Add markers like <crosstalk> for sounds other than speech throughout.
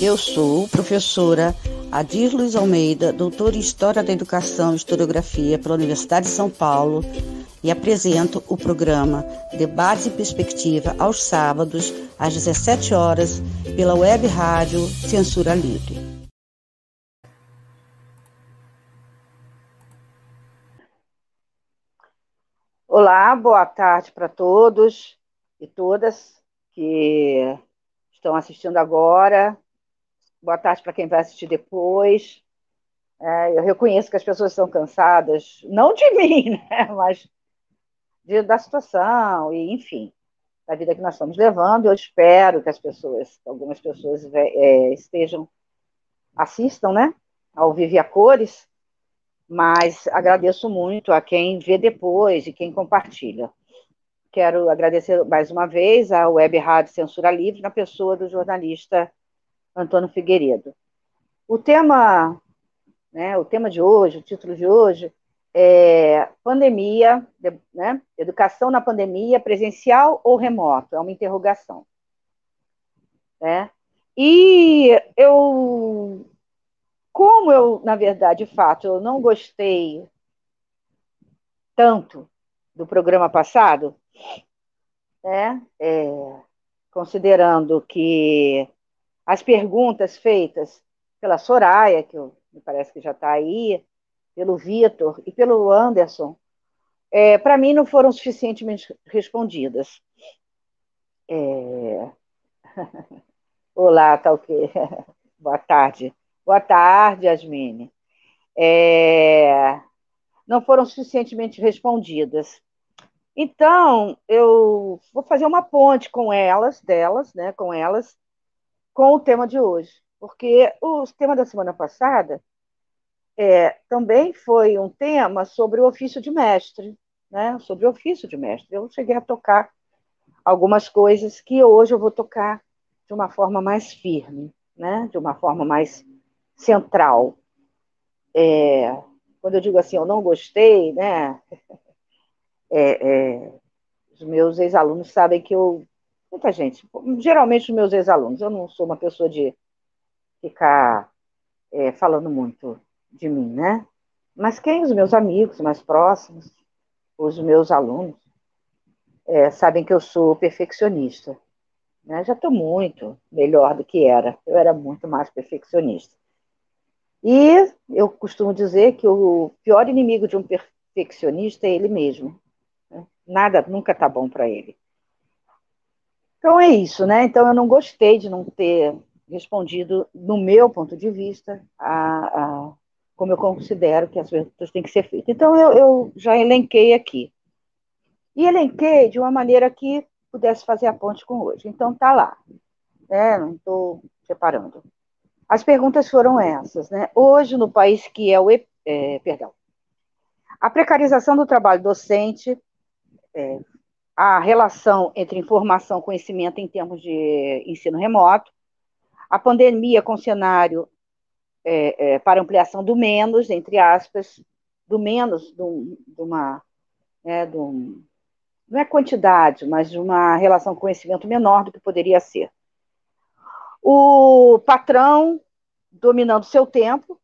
Eu sou professora Adir Luiz Almeida, doutora em História da Educação e Historiografia pela Universidade de São Paulo e apresento o programa Debate e Perspectiva aos sábados, às 17 horas, pela web rádio Censura Livre. Olá, boa tarde para todos e todas que estão assistindo agora. Boa tarde para quem vai assistir depois. É, eu reconheço que as pessoas estão cansadas, não de <laughs> mim, né, mas de, da situação, e enfim, da vida que nós estamos levando. Eu espero que as pessoas, algumas pessoas é, estejam, assistam, né, ao Vive a Cores, mas agradeço muito a quem vê depois e quem compartilha. Quero agradecer mais uma vez à Web Rádio Censura Livre, na pessoa do jornalista Antônio Figueiredo. O tema, né, o tema de hoje, o título de hoje, é pandemia, né, educação na pandemia, presencial ou remoto? É uma interrogação. Né? E eu, como eu, na verdade, de fato, eu não gostei tanto do programa passado, né, é, considerando que as perguntas feitas pela Soraya, que eu, me parece que já está aí, pelo Vitor e pelo Anderson, é, para mim não foram suficientemente respondidas. É... <laughs> Olá, tá o quê? <laughs> Boa tarde. Boa tarde, Yasmine. É... Não foram suficientemente respondidas. Então, eu vou fazer uma ponte com elas, delas, né, com elas, com o tema de hoje, porque o tema da semana passada é, também foi um tema sobre o ofício de mestre, né? Sobre o ofício de mestre. Eu cheguei a tocar algumas coisas que hoje eu vou tocar de uma forma mais firme, né? De uma forma mais central. É, quando eu digo assim, eu não gostei, né? <laughs> É, é, os meus ex-alunos sabem que eu Muita gente, geralmente os meus ex-alunos, eu não sou uma pessoa de ficar é, falando muito de mim, né? Mas quem os meus amigos mais próximos, os meus alunos, é, sabem que eu sou perfeccionista. Né? Já estou muito melhor do que era. Eu era muito mais perfeccionista. E eu costumo dizer que o pior inimigo de um perfeccionista é ele mesmo. Né? Nada nunca está bom para ele. Então é isso, né? Então eu não gostei de não ter respondido, no meu ponto de vista, a, a como eu considero que as perguntas têm que ser feitas. Então eu, eu já elenquei aqui. E elenquei de uma maneira que pudesse fazer a ponte com hoje. Então tá lá. Né? Não estou separando. As perguntas foram essas, né? Hoje, no país que é o. É, perdão. A precarização do trabalho docente é, a relação entre informação e conhecimento em termos de ensino remoto, a pandemia com cenário é, é, para ampliação do menos, entre aspas, do menos de, uma. É, de um, não é quantidade, mas de uma relação com conhecimento menor do que poderia ser. O patrão dominando seu tempo,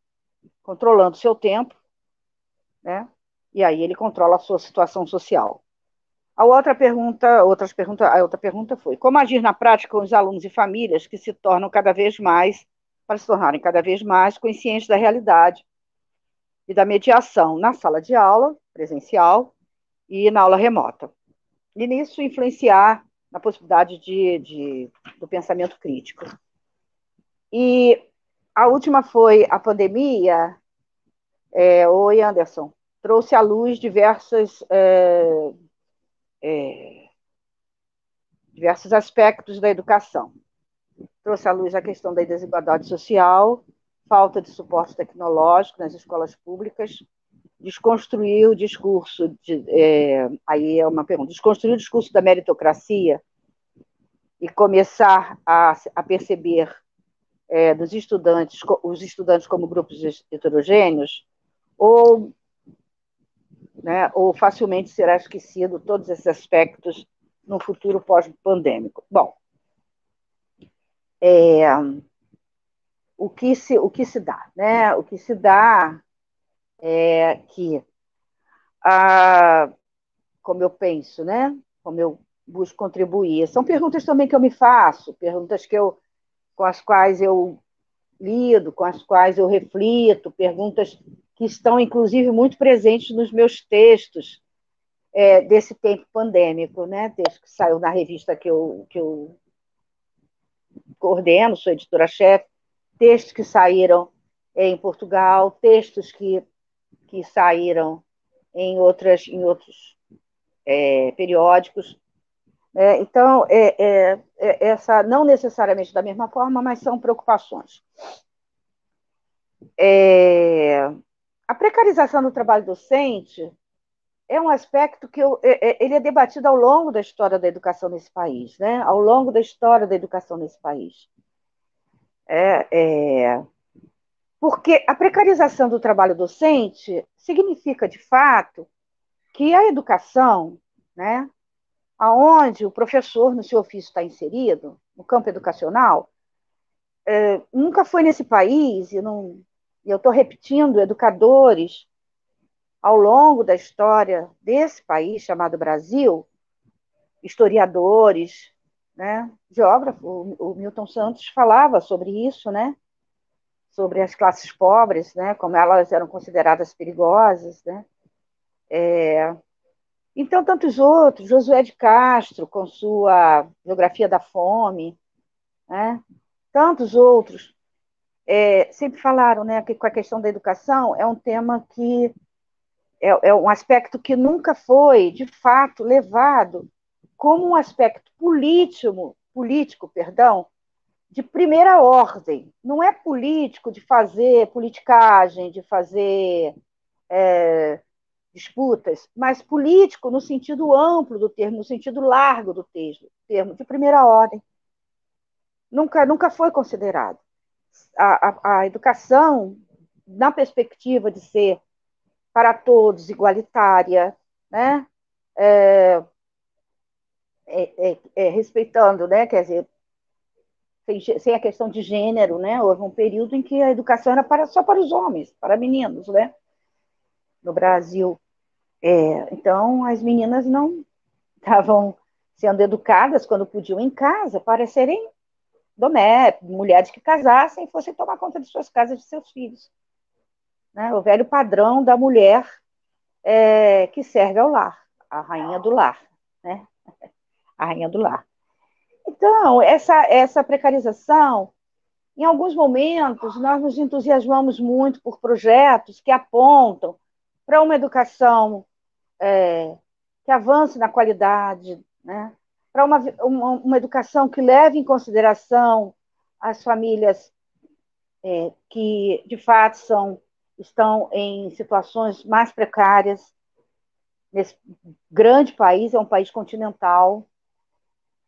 controlando seu tempo, né? e aí ele controla a sua situação social. A outra pergunta, outras pergunta, a outra pergunta foi: como agir na prática com os alunos e famílias que se tornam cada vez mais, para se tornarem cada vez mais conscientes da realidade e da mediação na sala de aula presencial e na aula remota. E nisso influenciar na possibilidade de, de do pensamento crítico. E a última foi a pandemia. É, Oi, Anderson. Trouxe à luz diversas é, é, diversos aspectos da educação. Trouxe à luz a questão da desigualdade social, falta de suporte tecnológico nas escolas públicas, desconstruir o discurso, de, é, aí é uma pergunta, desconstruir o discurso da meritocracia e começar a, a perceber é, dos estudantes, os estudantes como grupos heterogêneos, ou né, ou facilmente será esquecido todos esses aspectos no futuro pós-pandêmico. Bom, é, o que se, o que se dá, né? O que se dá é que, como eu penso, né? Como eu busco contribuir. São perguntas também que eu me faço, perguntas que eu, com as quais eu lido, com as quais eu reflito, perguntas que estão, inclusive, muito presentes nos meus textos é, desse tempo pandêmico, né? Texto que saiu na revista que eu, que eu coordeno, sou editora-chefe, textos que saíram em Portugal, textos que, que saíram em, outras, em outros é, periódicos. É, então, é, é, é, essa não necessariamente da mesma forma, mas são preocupações. É, a precarização do trabalho docente é um aspecto que eu, ele é debatido ao longo da história da educação nesse país, né? Ao longo da história da educação nesse país. É, é, porque a precarização do trabalho docente significa, de fato, que a educação, né, aonde o professor no seu ofício está inserido, no campo educacional, é, nunca foi nesse país, e não, eu estou repetindo, educadores ao longo da história desse país chamado Brasil, historiadores, né, geógrafo, o Milton Santos falava sobre isso, né, sobre as classes pobres, né, como elas eram consideradas perigosas, né, é, então, tantos outros, Josué de Castro, com sua Geografia da Fome, né? tantos outros, é, sempre falaram né, que com a questão da educação é um tema que é, é um aspecto que nunca foi, de fato, levado como um aspecto político, político, perdão, de primeira ordem. Não é político de fazer politicagem, de fazer é, disputas, mas político no sentido amplo do termo, no sentido largo do termo, de primeira ordem. Nunca, nunca foi considerado. A, a, educação, na perspectiva de ser para todos igualitária, né? É, é, é, é, respeitando, né? Quer dizer, sem, sem, a questão de gênero, né? Houve um período em que a educação era para, só para os homens, para meninos, né? No Brasil. É, então, as meninas não estavam sendo educadas quando podiam em casa para serem domésticas, mulheres que casassem e fossem tomar conta de suas casas, de seus filhos. Né? O velho padrão da mulher é, que serve ao lar, a rainha do lar, né? <laughs> a rainha do lar. Então, essa, essa precarização, em alguns momentos, nós nos entusiasmamos muito por projetos que apontam para uma educação é, que avance na qualidade, né? Para uma, uma, uma, educação que leve em consideração as famílias é, que, de fato, são, estão em situações mais precárias. Nesse grande país, é um país continental,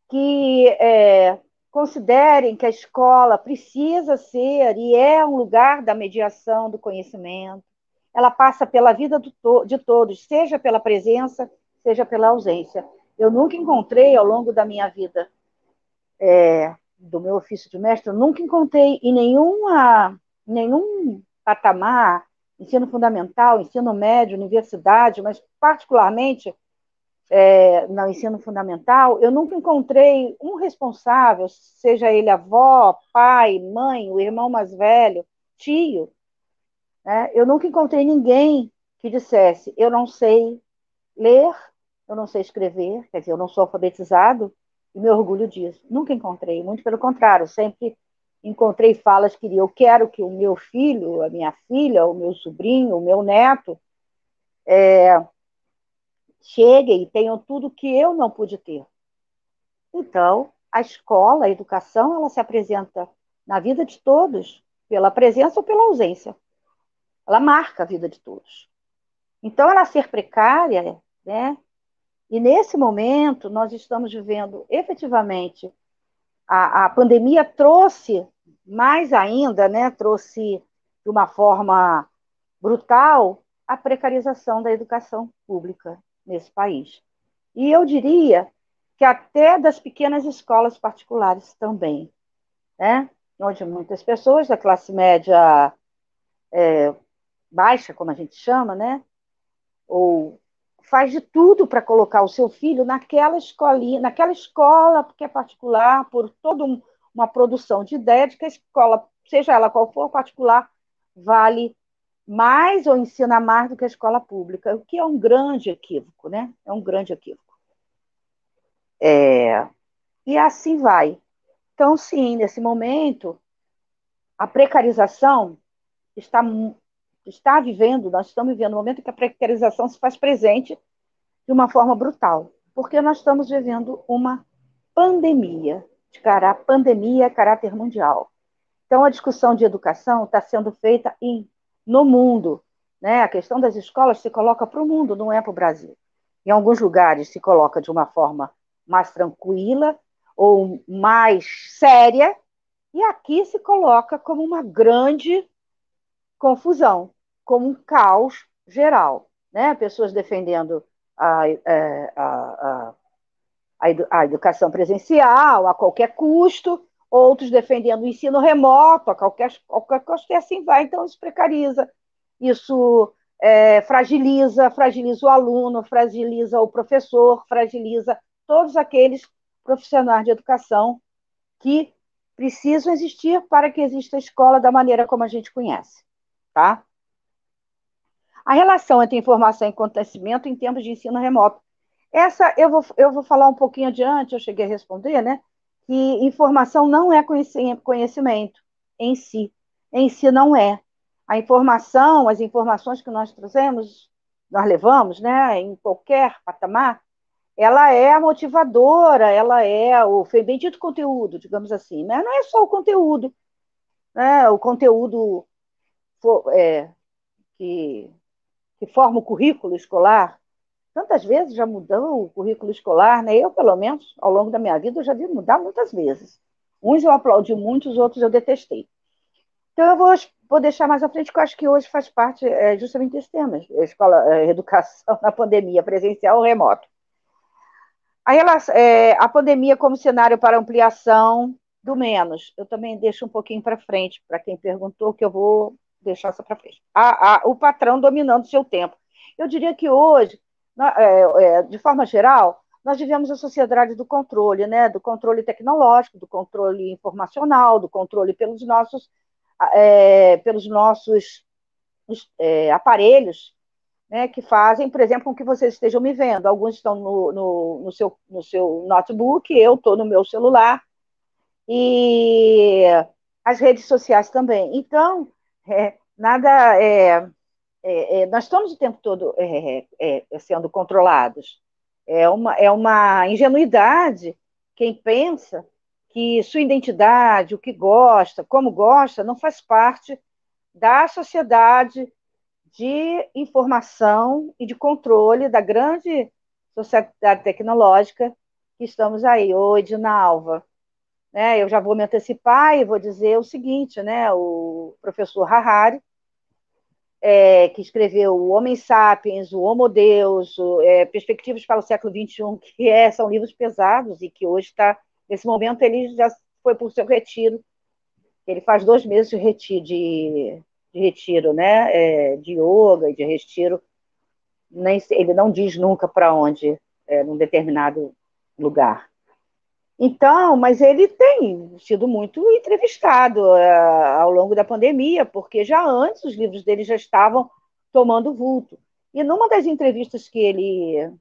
que é, considerem que a escola precisa ser e é um lugar da mediação do conhecimento, ela passa pela vida to de todos, seja pela presença, seja pela ausência. Eu nunca encontrei, ao longo da minha vida, é, do meu ofício de mestre, eu nunca encontrei em nenhuma, nenhum patamar, ensino fundamental, ensino médio, universidade, mas particularmente é, no ensino fundamental, eu nunca encontrei um responsável, seja ele avó, pai, mãe, o irmão mais velho, tio, né? Eu nunca encontrei ninguém que dissesse: eu não sei ler, eu não sei escrever, quer dizer, eu não sou alfabetizado, e me orgulho disso. Nunca encontrei, muito pelo contrário, sempre encontrei falas que eu quero que o meu filho, a minha filha, o meu sobrinho, o meu neto é, cheguem e tenham tudo que eu não pude ter. Então, a escola, a educação, ela se apresenta na vida de todos, pela presença ou pela ausência ela marca a vida de todos. Então, ela ser precária, né? E nesse momento, nós estamos vivendo efetivamente. A, a pandemia trouxe mais ainda, né? Trouxe de uma forma brutal a precarização da educação pública nesse país. E eu diria que até das pequenas escolas particulares também. Né? onde muitas pessoas da classe média é, baixa, como a gente chama, né? Ou faz de tudo para colocar o seu filho naquela escolinha, naquela escola que é particular, por toda um, uma produção de ideia de que a escola, seja ela qual for particular, vale mais ou ensina mais do que a escola pública, o que é um grande equívoco, né? É um grande equívoco. É, e assim vai. Então, sim, nesse momento, a precarização está, está vivendo, nós estamos vivendo um momento em que a precarização se faz presente de uma forma brutal, porque nós estamos vivendo uma pandemia, de cara, pandemia caráter mundial. Então, a discussão de educação está sendo feita em no mundo. Né? A questão das escolas se coloca para o mundo, não é para o Brasil. Em alguns lugares se coloca de uma forma mais tranquila ou mais séria, e aqui se coloca como uma grande confusão, como um caos geral. Né? Pessoas defendendo a, é, a, a, a, educação presencial a qualquer custo, outros defendendo o ensino remoto a qualquer, qualquer custo, e assim vai. Então, isso precariza, isso é, fragiliza, fragiliza o aluno, fragiliza o professor, fragiliza todos aqueles profissionais de educação que precisam existir para que exista a escola da maneira como a gente conhece, tá? A relação entre informação e acontecimento em termos de ensino remoto. Essa eu vou, eu vou falar um pouquinho adiante, eu cheguei a responder, né? que informação não é conhecimento em si. Em si não é. A informação, as informações que nós trazemos, nós levamos, né, em qualquer patamar, ela é motivadora, ela é o bendito conteúdo, digamos assim, mas não é só o conteúdo, né, o conteúdo é, que, que forma o currículo escolar, tantas vezes já mudou o currículo escolar, né? Eu, pelo menos, ao longo da minha vida, eu já vi mudar muitas vezes. Uns eu aplaudi muito, os outros eu detestei. Então, eu vou, vou deixar mais à frente, que eu acho que hoje faz parte é, justamente desse tema, escola, é, <laughs> educação na pandemia, presencial ou remoto. A, é, a pandemia como cenário para ampliação do menos. Eu também deixo um pouquinho para frente, para quem perguntou, que eu vou deixar só para frente. A, a, o patrão dominando o seu tempo. Eu diria que hoje é, é, de forma geral, nós vivemos a sociedade do controle, né? do controle tecnológico, do controle informacional, do controle pelos nossos, é, pelos nossos é, aparelhos, né? que fazem, por exemplo, com que vocês estejam me vendo. Alguns estão no, no, no seu, no seu notebook, eu estou no meu celular, e as redes sociais também. Então, é, nada é, é, é, nós estamos o tempo todo é, é, sendo controlados. É uma, é uma ingenuidade quem pensa que sua identidade, o que gosta, como gosta, não faz parte da sociedade de informação e de controle da grande sociedade tecnológica que estamos aí. Oi, Dinalva. Né, eu já vou me antecipar e vou dizer o seguinte, né, o professor Harari, é, que escreveu O Homem Sapiens, O Homo Deus, o, é, Perspectivas para o Século XXI, <laughs> que é, são livros pesados e que hoje está, nesse momento, ele já foi por seu retiro. Ele faz dois meses de retiro, de, de retiro né? É, de yoga e de retiro. Nem, ele não diz nunca para onde, é, num determinado lugar. Então, mas ele tem sido muito entrevistado uh, ao longo da pandemia, porque já antes os livros dele já estavam tomando vulto. E numa das entrevistas que ele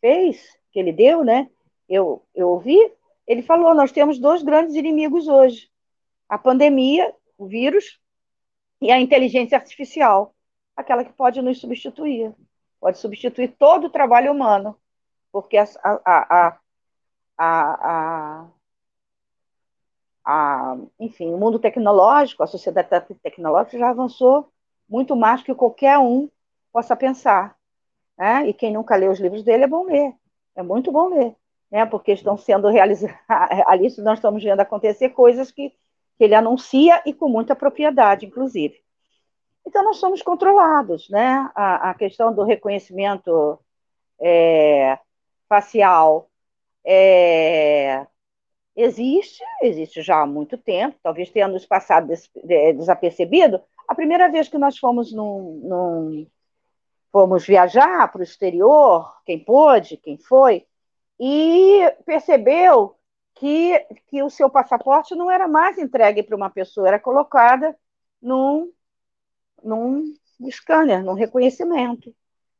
fez, que ele deu, né, eu, eu ouvi, ele falou: nós temos dois grandes inimigos hoje: a pandemia, o vírus, e a inteligência artificial, aquela que pode nos substituir, pode substituir todo o trabalho humano, porque a, a, a a, a, a, enfim, o mundo tecnológico, a sociedade tecnológica já avançou muito mais que qualquer um possa pensar. Né? E quem nunca leu os livros dele é bom ler, é muito bom ler, né? porque estão sendo realizadas, <laughs> ali nós estamos vendo acontecer coisas que, que ele anuncia e com muita propriedade, inclusive. Então, nós somos controlados, né? A, a questão do reconhecimento é, facial, é, existe, existe já há muito tempo, talvez tenha nos passado des, desapercebido. A primeira vez que nós fomos num, num fomos viajar para o exterior, quem pôde, quem foi, e percebeu que, que o seu passaporte não era mais entregue para uma pessoa, era colocada num, num scanner, num reconhecimento,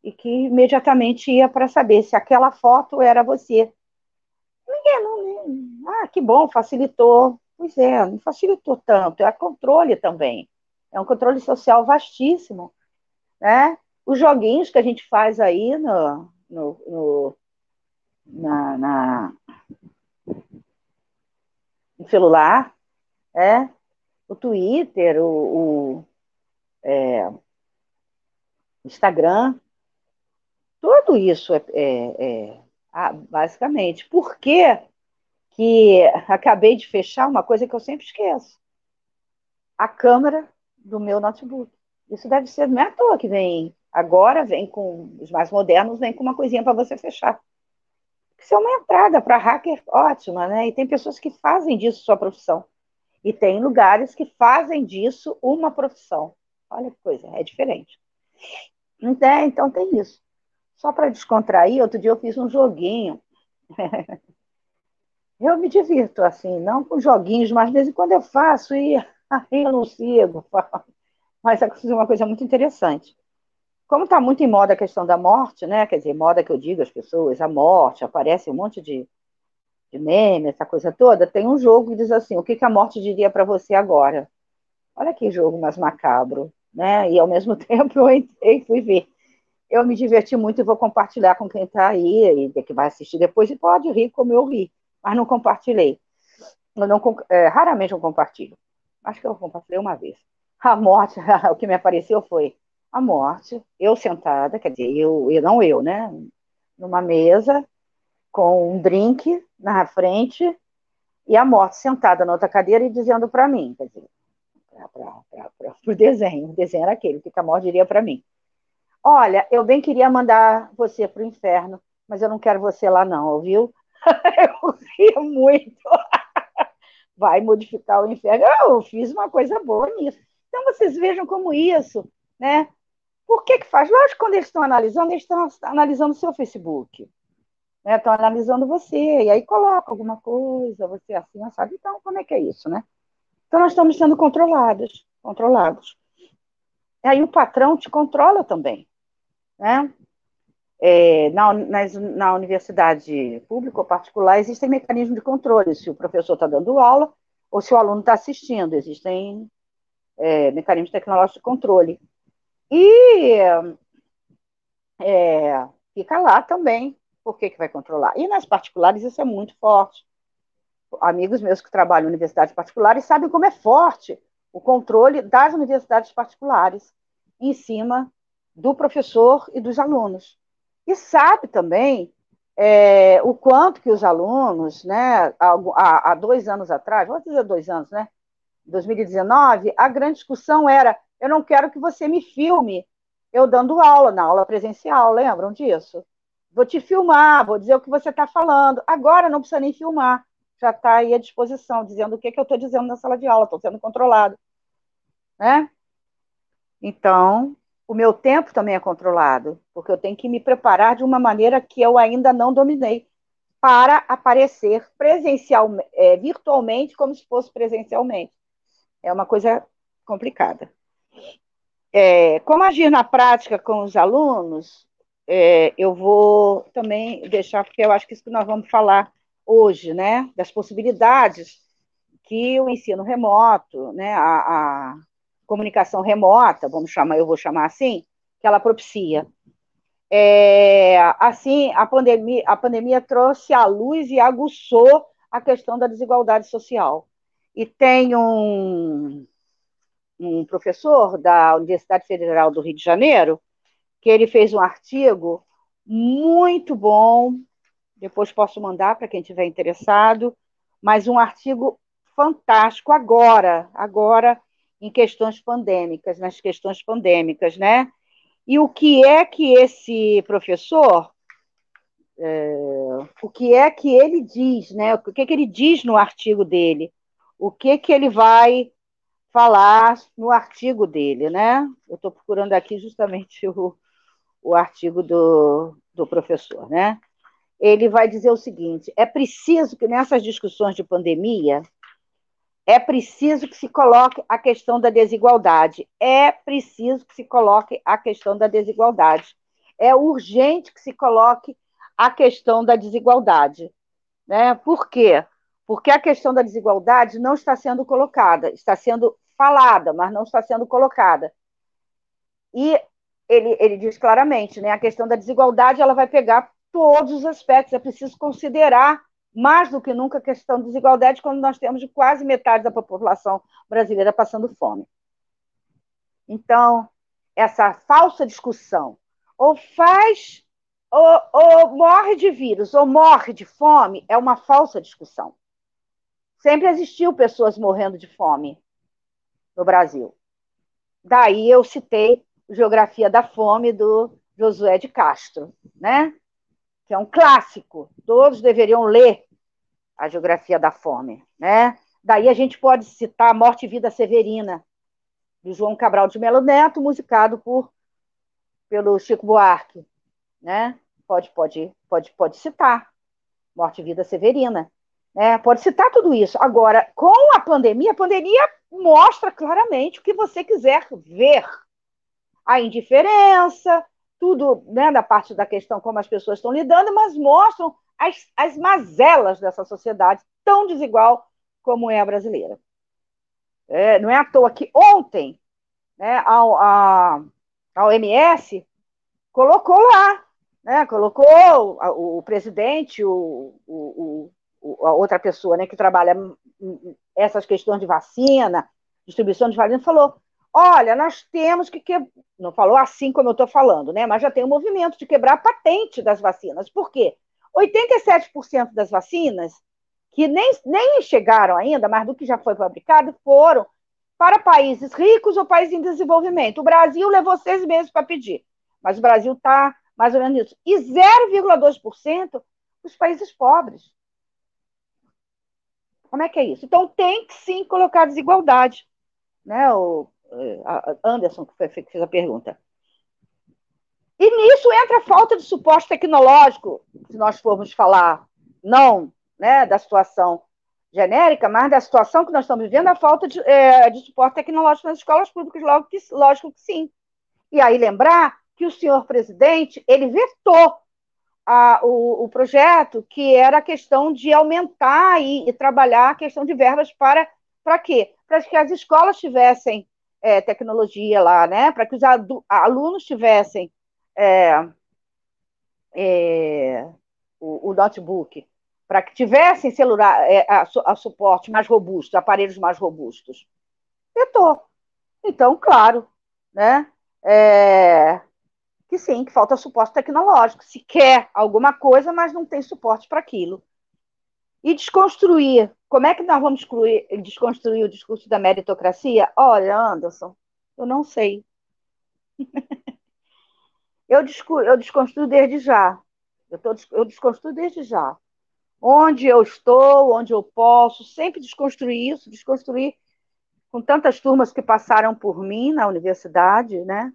e que imediatamente ia para saber se aquela foto era você. Ninguém, não, ah, que bom, facilitou. Pois é, não facilitou tanto, é controle também. É um controle social vastíssimo. Né? Os joguinhos que a gente faz aí no, no, no na, na, no celular, é, o Twitter, o, o é, Instagram, tudo isso é, é, é ah, basicamente. Por que, acabei de fechar uma coisa que eu sempre esqueço? A câmera do meu notebook. Isso deve ser, não é à toa que vem agora, vem com os mais modernos, vem com uma coisinha para você fechar. Isso é uma entrada para hacker ótima, né? E tem pessoas que fazem disso sua profissão. E tem lugares que fazem disso uma profissão. Olha que coisa, é diferente. Então, então tem isso. Só para descontrair, outro dia eu fiz um joguinho. <laughs> eu me divirto assim, não com joguinhos, mas de vez em quando eu faço e <laughs> aí eu não sigo. <laughs> Mas é uma coisa muito interessante como está muito em moda a questão da morte, né? Quer dizer, moda que eu digo as pessoas, a morte, aparece um monte de, de meme, essa coisa toda, tem um jogo que diz assim, o que, que a morte diria para você agora? Olha que jogo mais macabro, né? E ao mesmo tempo eu entrei e fui ver. Eu me diverti muito e vou compartilhar com quem está aí e que vai assistir depois e pode rir como eu ri, mas não compartilhei. Eu não, é, raramente eu compartilho. Acho que eu compartilhei uma vez. A morte, <laughs> o que me apareceu foi a morte, eu sentada, quer dizer, eu, eu não eu, né? Numa mesa, com um drink na frente, e a morte sentada na outra cadeira e dizendo para mim, quer dizer, para o desenho, o desenho era aquele, o que a morte diria para mim. Olha, eu bem queria mandar você para o inferno, mas eu não quero você lá não, viu? <laughs> eu ria muito. Vai modificar o inferno. Eu fiz uma coisa boa nisso. Então, vocês vejam como isso, né? Por que, que faz? Lógico, quando eles estão analisando, eles estão analisando o seu Facebook. Né? Estão analisando você, e aí coloca alguma coisa, você assim, não sabe. Então, como é que é isso, né? Então, nós estamos sendo controlados, controlados. E aí o patrão te controla também, né? É, na, na universidade pública ou particular, existem mecanismos de controle, se o professor está dando aula ou se o aluno está assistindo, existem é, mecanismos tecnológicos de controle. E é, fica lá também. Por que, que vai controlar? E nas particulares isso é muito forte. Amigos meus que trabalham em universidades particulares sabem como é forte o controle das universidades particulares em cima do professor e dos alunos. E sabe também é, o quanto que os alunos, né, há, há, dois anos atrás, vou dizer dois anos, né, 2019, a grande discussão era eu não quero que você me filme eu dando aula, na aula presencial, lembram disso? Vou te filmar, vou dizer o que você está falando. Agora não precisa nem filmar, já está aí à disposição, dizendo o que, que eu estou dizendo na sala de aula, estou sendo controlado. Né? Então, o meu tempo também é controlado, porque eu tenho que me preparar de uma maneira que eu ainda não dominei, para aparecer presencial, é, virtualmente, como se fosse presencialmente. É uma coisa complicada. É, como agir na prática com os alunos, é, eu vou também deixar, porque eu acho que isso que nós vamos falar hoje, né, das possibilidades que o ensino remoto, né, a, a comunicação remota, vamos chamar, eu vou chamar assim, que ela propicia. É, assim, a pandemia, a pandemia trouxe à luz e aguçou a questão da desigualdade social. E tem um, um professor da Universidade Federal do Rio de Janeiro, que ele fez um artigo muito bom, depois posso mandar para quem tiver interessado, mas um artigo fantástico agora, agora em questões pandêmicas, nas questões pandêmicas, né? E o que é que esse professor é, o que é que ele diz, né? O que, é que ele diz no artigo dele, o que que ele vai falar no artigo dele, né? Eu estou procurando aqui justamente <laughs> o, o artigo do, do professor, né? Ele vai dizer o seguinte: é preciso que nessas discussões de pandemia é preciso que se coloque a questão da desigualdade. É preciso que se coloque a questão da desigualdade. É urgente que se coloque a questão da desigualdade. Né? Por quê? Porque a questão da desigualdade não está sendo colocada, está sendo falada, mas não está sendo colocada. E ele, ele diz claramente, né, a questão da desigualdade ela vai pegar todos os aspectos, é preciso considerar mais do que nunca a questão da desigualdade quando nós temos quase metade da população brasileira passando fome. Então, essa falsa discussão ou faz ou, ou morre de vírus ou morre de fome é uma falsa discussão. Sempre existiu pessoas morrendo de fome no Brasil. Daí eu citei Geografia da Fome do Josué de Castro, né? Que é um clássico. Todos deveriam ler a Geografia da Fome, né? Daí a gente pode citar Morte e Vida Severina, do João Cabral de Melo Neto, musicado por pelo Chico Buarque, né? Pode, pode, pode, pode citar Morte e Vida Severina, né? Pode citar tudo isso. Agora, com a pandemia, a pandemia mostra claramente o que você quiser ver. A indiferença, tudo né, da parte da questão como as pessoas estão lidando, mas mostram as, as mazelas dessa sociedade tão desigual como é a brasileira. É, não é à toa que ontem né, a, a, a OMS colocou lá, né, colocou o, o presidente, o, o, o, a outra pessoa né, que trabalha essas questões de vacina, distribuição de vacina, falou: olha, nós temos que. Não falou assim como eu estou falando, né? Mas já tem um movimento de quebrar a patente das vacinas. Por quê? 87% das vacinas, que nem, nem chegaram ainda, mas do que já foi fabricado, foram para países ricos ou países em desenvolvimento. O Brasil levou seis meses para pedir, mas o Brasil está mais ou menos isso. E 0,2% os países pobres. Como é que é isso? Então, tem que sim colocar desigualdade. Né? O Anderson, que, foi, que fez a pergunta. E nisso entra a falta de suporte tecnológico, se nós formos falar, não né, da situação genérica, mas da situação que nós estamos vivendo, a falta de, é, de suporte tecnológico nas escolas públicas, logo que, lógico que sim. E aí lembrar que o senhor presidente, ele vetou a, o, o, projeto, que era a questão de aumentar e, e trabalhar a questão de verbas para, para quê? Para que as escolas tivessem é, tecnologia lá, né? Para que os alunos tivessem é, é, o, o, notebook, para que tivessem celular, é, a, a, suporte mais robusto, aparelhos mais robustos. Vetou. Então, claro, né? É, que sim, que falta suporte tecnológico. Se quer alguma coisa, mas não tem suporte para aquilo. E desconstruir. Como é que nós vamos excluir, desconstruir o discurso da meritocracia? Olha, Anderson, eu não sei. <laughs> eu, eu desconstruo desde já. Eu, tô, eu desconstruo desde já. Onde eu estou, onde eu posso, sempre desconstruir isso, desconstruir com tantas turmas que passaram por mim na universidade, né?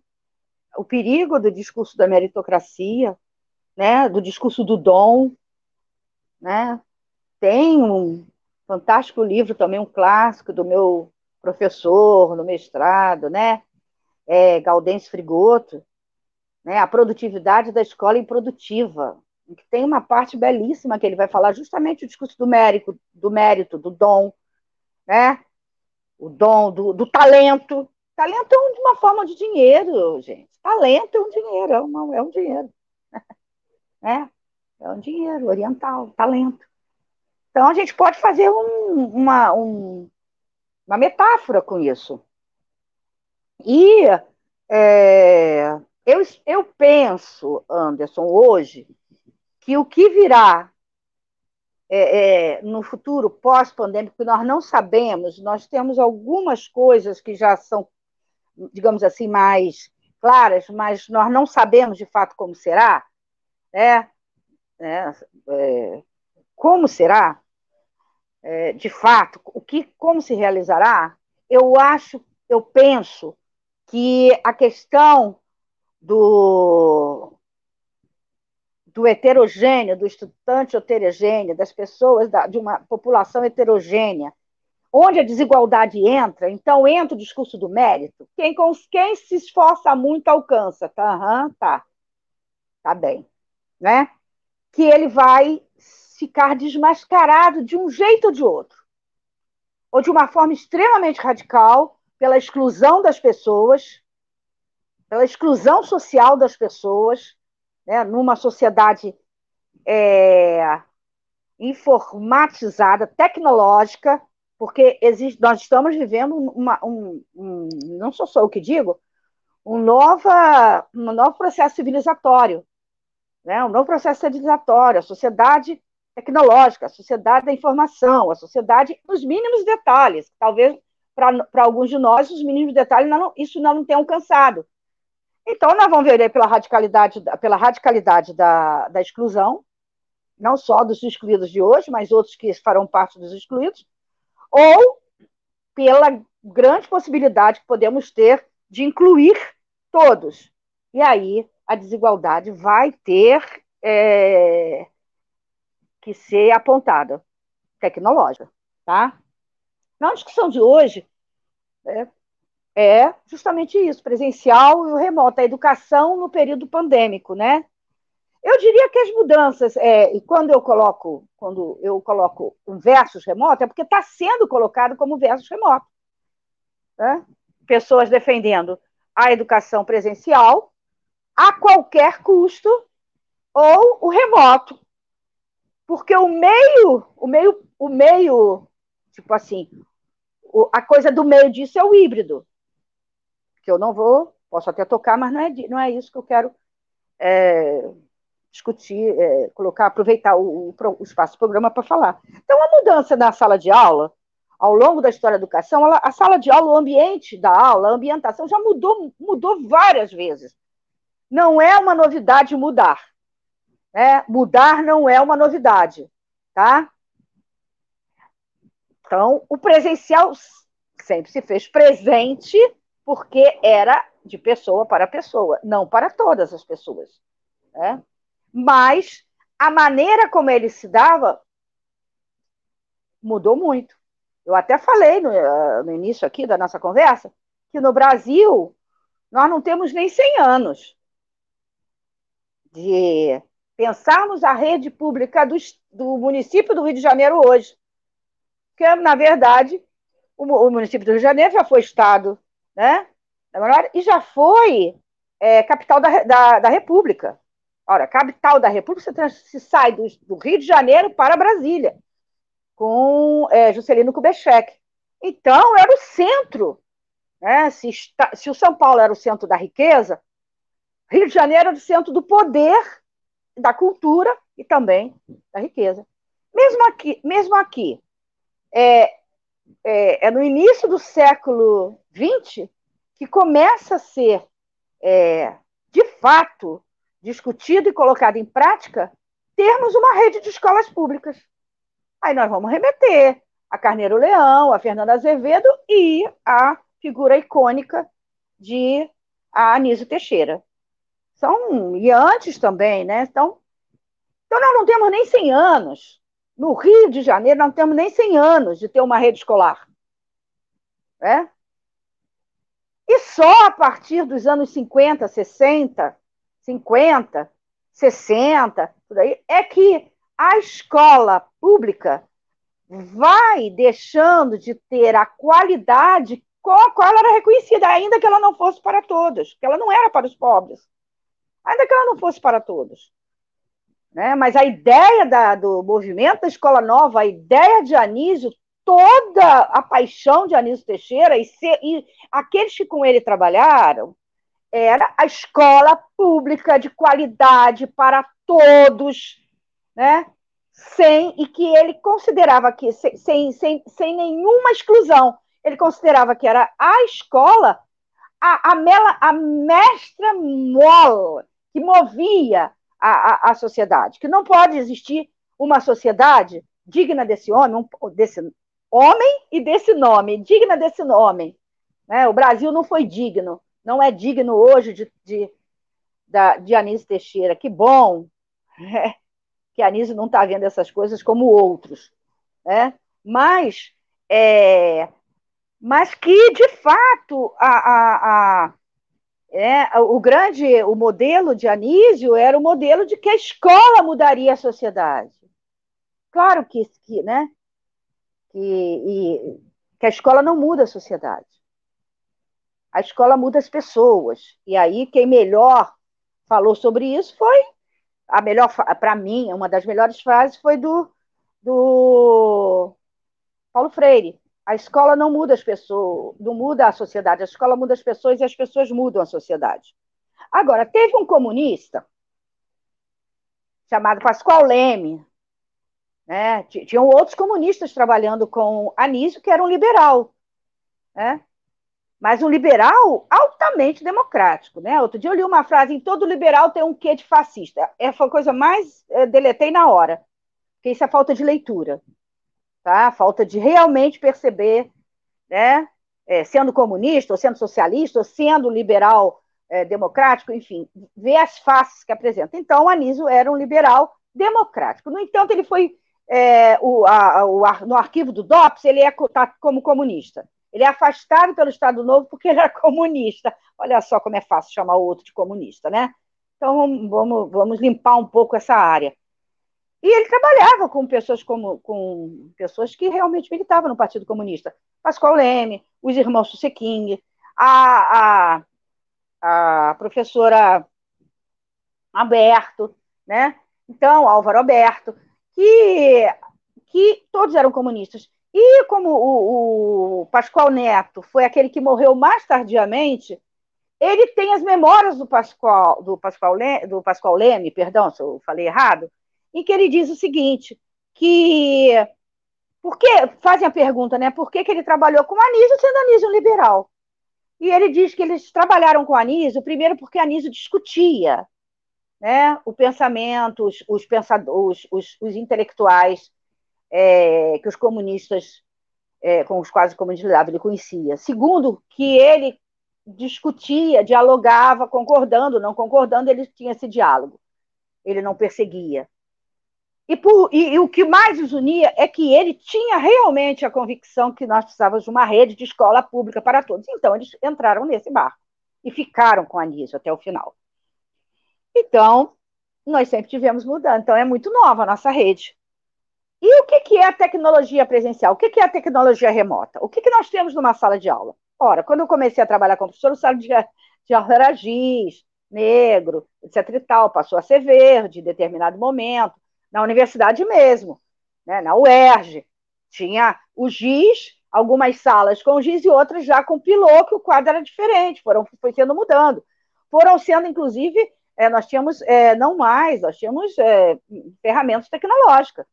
o perigo do discurso da meritocracia, né, do discurso do dom, né? Tem um fantástico livro também, um clássico do meu professor no mestrado, né? É, Gaudêncio Frigoto, né? A produtividade da escola improdutiva, que tem uma parte belíssima que ele vai falar justamente o discurso do mérito, do mérito, do dom, né? O dom, do, do talento. Talento é uma forma de dinheiro, gente. Talento é um dinheiro, é, uma, é um dinheiro. <laughs> É, é um dinheiro oriental, talento. Então a gente pode fazer um, uma, um, uma metáfora com isso. E é, eu, eu penso, Anderson, hoje, que o que virá é, é, no futuro pós-pandêmico, nós não sabemos, nós temos algumas coisas que já são, digamos assim, mais claras, mas nós não sabemos de fato como será, né? né, é, como será, é, de fato, o que, como se realizará, eu acho, eu penso que a questão do, do heterogêneo, do estudante heterogêneo, das pessoas, da, de uma população heterogênea, onde a desigualdade entra, então entra o discurso do mérito. Quem, quem se esforça muito alcança, tá? Uhum, tá. Tá bem. Né? Que ele vai ficar desmascarado de um jeito ou de outro. Ou de uma forma extremamente radical, pela exclusão das pessoas, pela exclusão social das pessoas, né? numa sociedade é, informatizada, tecnológica, porque existe, nós estamos vivendo uma, um, um, não sou só eu que digo, um, nova, um novo processo civilizatório, né? um novo processo civilizatório, a sociedade tecnológica, a sociedade da informação, a sociedade nos mínimos detalhes. Talvez para alguns de nós os mínimos detalhes não, isso não, tenha alcançado. Então, nós vamos ver pela radicalidade, pela radicalidade da, da exclusão, não só dos excluídos de hoje, mas outros que farão parte dos excluídos, ou pela grande possibilidade que podemos ter de incluir todos. E aí a desigualdade vai ter é, que ser apontada, tecnológica. Tá? Na discussão de hoje, é, é justamente isso, presencial e o remoto, a educação no período pandêmico, né? Eu diria que as mudanças, é, e quando eu coloco, quando eu coloco um versus remoto, é porque está sendo colocado como versus remoto. Né? Pessoas defendendo a educação presencial a qualquer custo ou o remoto. Porque o meio, o meio, o meio, tipo assim, a coisa do meio disso é o híbrido. Que eu não vou, posso até tocar, mas não é, não é isso que eu quero é, discutir, é, colocar, aproveitar o, o, o espaço do programa para falar. Então, a mudança na sala de aula, ao longo da história da educação, ela, a sala de aula, o ambiente da aula, a ambientação já mudou, mudou várias vezes. Não é uma novidade mudar. Né? Mudar não é uma novidade, tá? Então, o presencial sempre se fez presente porque era de pessoa para pessoa, não para todas as pessoas. Né? mas a maneira como ele se dava mudou muito. Eu até falei no, eh, no, início aqui da nossa conversa que no Brasil nós não temos nem 100 anos de pensarmos a rede pública do, do município do Rio de Janeiro hoje. Que, na verdade, o, o município do Rio de Janeiro já foi Estado, né? E já foi é, capital da, da, da República. Ora, capital da República, se sai do, do, Rio de Janeiro para Brasília, com é, Juscelino Kubitschek. Então, era o centro. Né? Se, está, se o São Paulo era o centro da riqueza, Rio de Janeiro era o centro do poder, da cultura e também da riqueza. Mesmo aqui, mesmo aqui é, é, é no início do século XX que começa a ser, é, de fato, discutido e colocado em prática, termos uma rede de escolas públicas. Aí nós vamos remeter a Carneiro Leão, a Fernanda Azevedo e a figura icônica de Anísio Teixeira. São, e antes também, né? Então, então, nós não temos nem 100 anos. No Rio de Janeiro, não temos nem 100 anos de ter uma rede escolar. Né? E só a partir dos anos 50, 60, 50, 60, por aí, é que a escola pública vai deixando de ter a qualidade com a qual ela era reconhecida, ainda que ela não fosse para todos, que ela não era para os pobres, ainda que ela não fosse para todos. Né? Mas a ideia da, do movimento da escola nova, a ideia de Anísio, toda a paixão de Anísio Teixeira e, ser, e aqueles que com ele trabalharam, era a escola pública de qualidade para todos, né? Sem, e que ele considerava que, sem, sem, sem nenhuma exclusão, ele considerava que era a escola a, a, mela, a mestra mola que movia a, a, a sociedade, que não pode existir uma sociedade digna desse homem, desse homem e desse nome, digna desse nome. Né? O Brasil não foi digno, não é digno hoje de, de, da, de Anísio Teixeira. Que bom né? que Anísio não está vendo essas coisas como outros. Né? Mas, é, mas que, de fato, a, a, a é, o grande, o modelo de Anísio era o modelo de que a escola mudaria a sociedade. Claro que, que né, que, e, que a escola não muda a sociedade. A escola muda as pessoas. E aí, quem melhor falou sobre isso foi a melhor, para mim, uma das melhores frases foi do, do Paulo Freire. A escola não muda as pessoas, não muda a sociedade, a escola muda as pessoas e as pessoas mudam a sociedade. Agora, teve um comunista chamado Pascoal Leme, né? Tinham outros comunistas trabalhando com Anísio, que era um liberal. Né? Mas um liberal altamente democrático. Né? Outro dia eu li uma frase: em todo liberal tem um quê de fascista. É, a coisa mais é, deletei na hora, porque isso é falta de leitura. Tá? Falta de realmente perceber, né? É, sendo comunista, ou sendo socialista, ou sendo liberal é, democrático, enfim, ver as faces que apresenta. Então, Anísio era um liberal democrático. No entanto, ele foi é, o, a, o, no arquivo do DOPS, ele é tá como comunista. Ele é afastado pelo Estado Novo porque ele era comunista. Olha só como é fácil chamar o outro de comunista, né? Então vamos, vamos limpar um pouco essa área. E ele trabalhava com pessoas como com pessoas que realmente militavam no Partido Comunista. Pascoal Leme, os irmãos Suseking, a, a, a professora Alberto, né? Então, Álvaro Alberto que, que todos eram comunistas. E como o, o Pascoal Neto foi aquele que morreu mais tardiamente, ele tem as memórias do Pascoal, do Pascoal, do Pascoal Leme, perdão se eu falei errado, em que ele diz o seguinte, que porque fazem a pergunta, né? Por que, que ele trabalhou com Anísio, sendo Anísio um liberal? E ele diz que eles trabalharam com Anísio, primeiro porque Anísio discutia né, o pensamento, os, os, pensadores, os, os intelectuais é, que os comunistas, é, com os quais o comunismo lidava, ele conhecia. Segundo, que ele discutia, dialogava, concordando, não concordando, ele tinha esse diálogo. Ele não perseguia. E, por, e, e, o que mais os unia é que ele tinha realmente a convicção que nós precisávamos de uma rede de escola pública para todos. Então, eles entraram nesse barco e ficaram com a Anísio até o final. Então, nós sempre tivemos mudando. Então, é muito nova a nossa rede. E o que, que é a tecnologia presencial? O que, que é a tecnologia remota? O que, que nós temos numa sala de aula? Ora, quando eu comecei a trabalhar como professor, o sala de, de aula era giz, negro, etc e tal, passou a ser verde em determinado momento, na universidade mesmo, né, na UERJ, tinha o giz, algumas salas com giz e outras já com pilô, que o quadro era diferente, foram, foi sendo mudando. Foram sendo, inclusive, é, nós tínhamos, é, não mais, nós tínhamos é, ferramentas tecnológicas,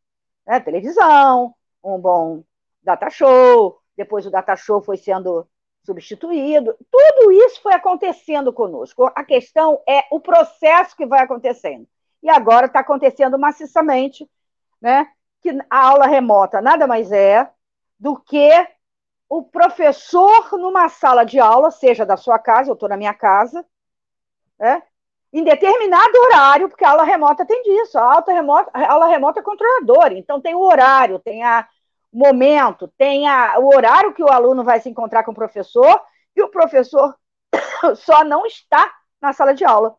né? televisão, um bom data show, depois o data show foi sendo substituído, tudo isso foi acontecendo conosco. A questão é o processo que vai acontecendo. E agora está acontecendo maciçamente, né? que a aula remota nada mais é do que o professor numa sala de aula, seja da sua casa, eu estou na minha casa, né? em determinado horário, porque a aula remota tem disso, a, remota, a aula remota é controladora, então tem o horário, tem a, momento, tem a, o horário que o aluno vai se encontrar com o professor, e o professor <coughs> só não está na sala de aula,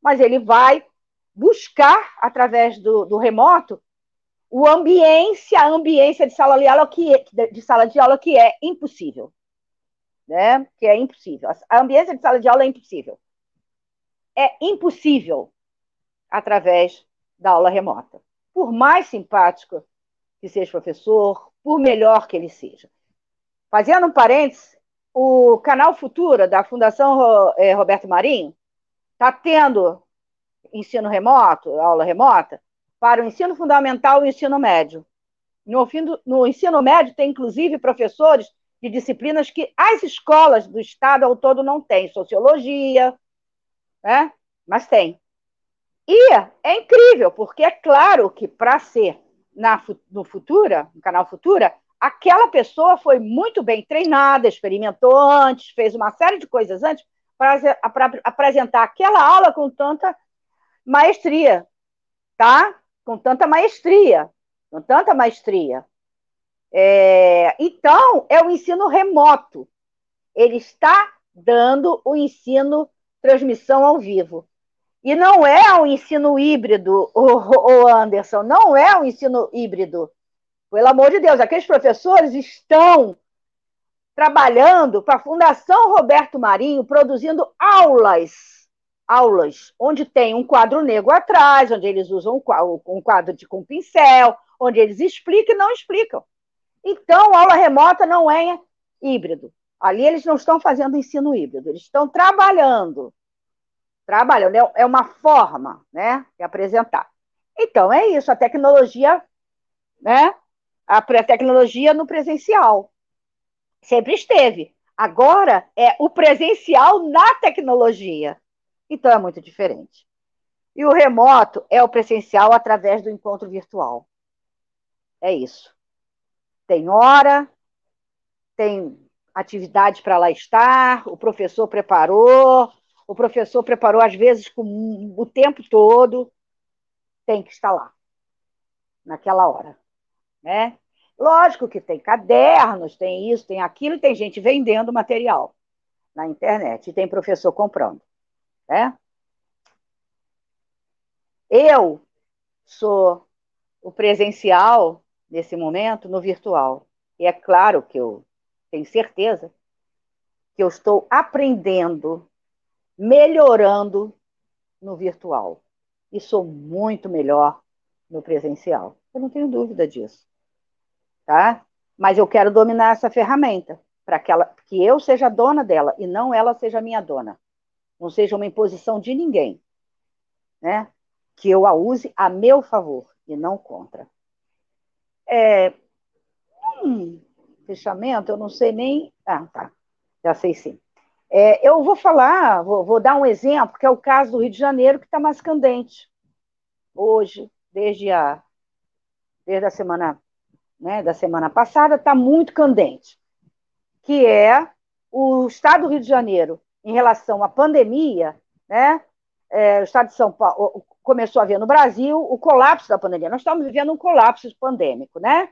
mas ele vai buscar, através do, do remoto, o ambiência, a ambiência de sala de aula que é, de sala de aula que é impossível, né? Que é impossível. A ambiência de sala de aula é impossível é impossível através da aula remota. Por mais simpático que seja o professor, por melhor que ele seja. Fazendo um parênteses, o canal Futura da Fundação eh, Roberto Marinho está tendo ensino remoto, aula remota, para o ensino fundamental e o ensino médio. No, do, no ensino médio tem, inclusive, professores de disciplinas que as escolas do Estado ao todo não têm, sociologia, né? Mas tem. E é incrível, porque é claro que para ser na, no Futura, no canal Futura, aquela pessoa foi muito bem treinada, experimentou antes, fez uma série de coisas antes para apresentar aquela aula com tanta maestria, tá? Com tanta maestria, com tanta maestria. É, então, é o ensino remoto. Ele está dando o ensino transmissão ao vivo. E não é um ensino híbrido, o Anderson, não é um ensino híbrido. Pelo amor de Deus, aqueles professores estão trabalhando para a Fundação Roberto Marinho, produzindo aulas, aulas, onde tem um quadro negro atrás, onde eles usam um quadro de, com pincel, onde eles explicam e não explicam. Então, aula remota não é híbrido. Ali eles não estão fazendo ensino híbrido, eles estão trabalhando trabalhando. É, é uma forma né, de apresentar. Então, é isso, a tecnologia, né? A tecnologia no presencial. Sempre esteve. Agora é o presencial na tecnologia. Então é muito diferente. E o remoto é o presencial através do encontro virtual. É isso. Tem hora, tem atividade para lá estar, o professor preparou, o professor preparou, às vezes, com o tempo todo, tem que estar lá, naquela hora. Né? Lógico que tem cadernos, tem isso, tem aquilo, tem gente vendendo material na internet, e tem professor comprando. Né? Eu sou o presencial nesse momento no virtual. E é claro que eu tenho certeza que eu estou aprendendo melhorando no virtual. E sou muito melhor no presencial. Eu não tenho dúvida disso. Tá? Mas eu quero dominar essa ferramenta para que, ela, que eu seja dona dela e não ela seja minha dona. Não seja uma imposição de ninguém. Né? Que eu a use a meu favor e não contra. É, hum, fechamento, eu não sei nem. Ah, tá. Já sei sim. É, eu vou falar, vou, vou, dar um exemplo, que é o caso do Rio de Janeiro, que está mais candente hoje, desde a, desde a semana, né, da semana passada, está muito candente, que é o estado do Rio de Janeiro, em relação à pandemia, né, é, o estado de São Paulo começou a ver no Brasil o colapso da pandemia. Nós estamos vivendo um colapso pandêmico, né?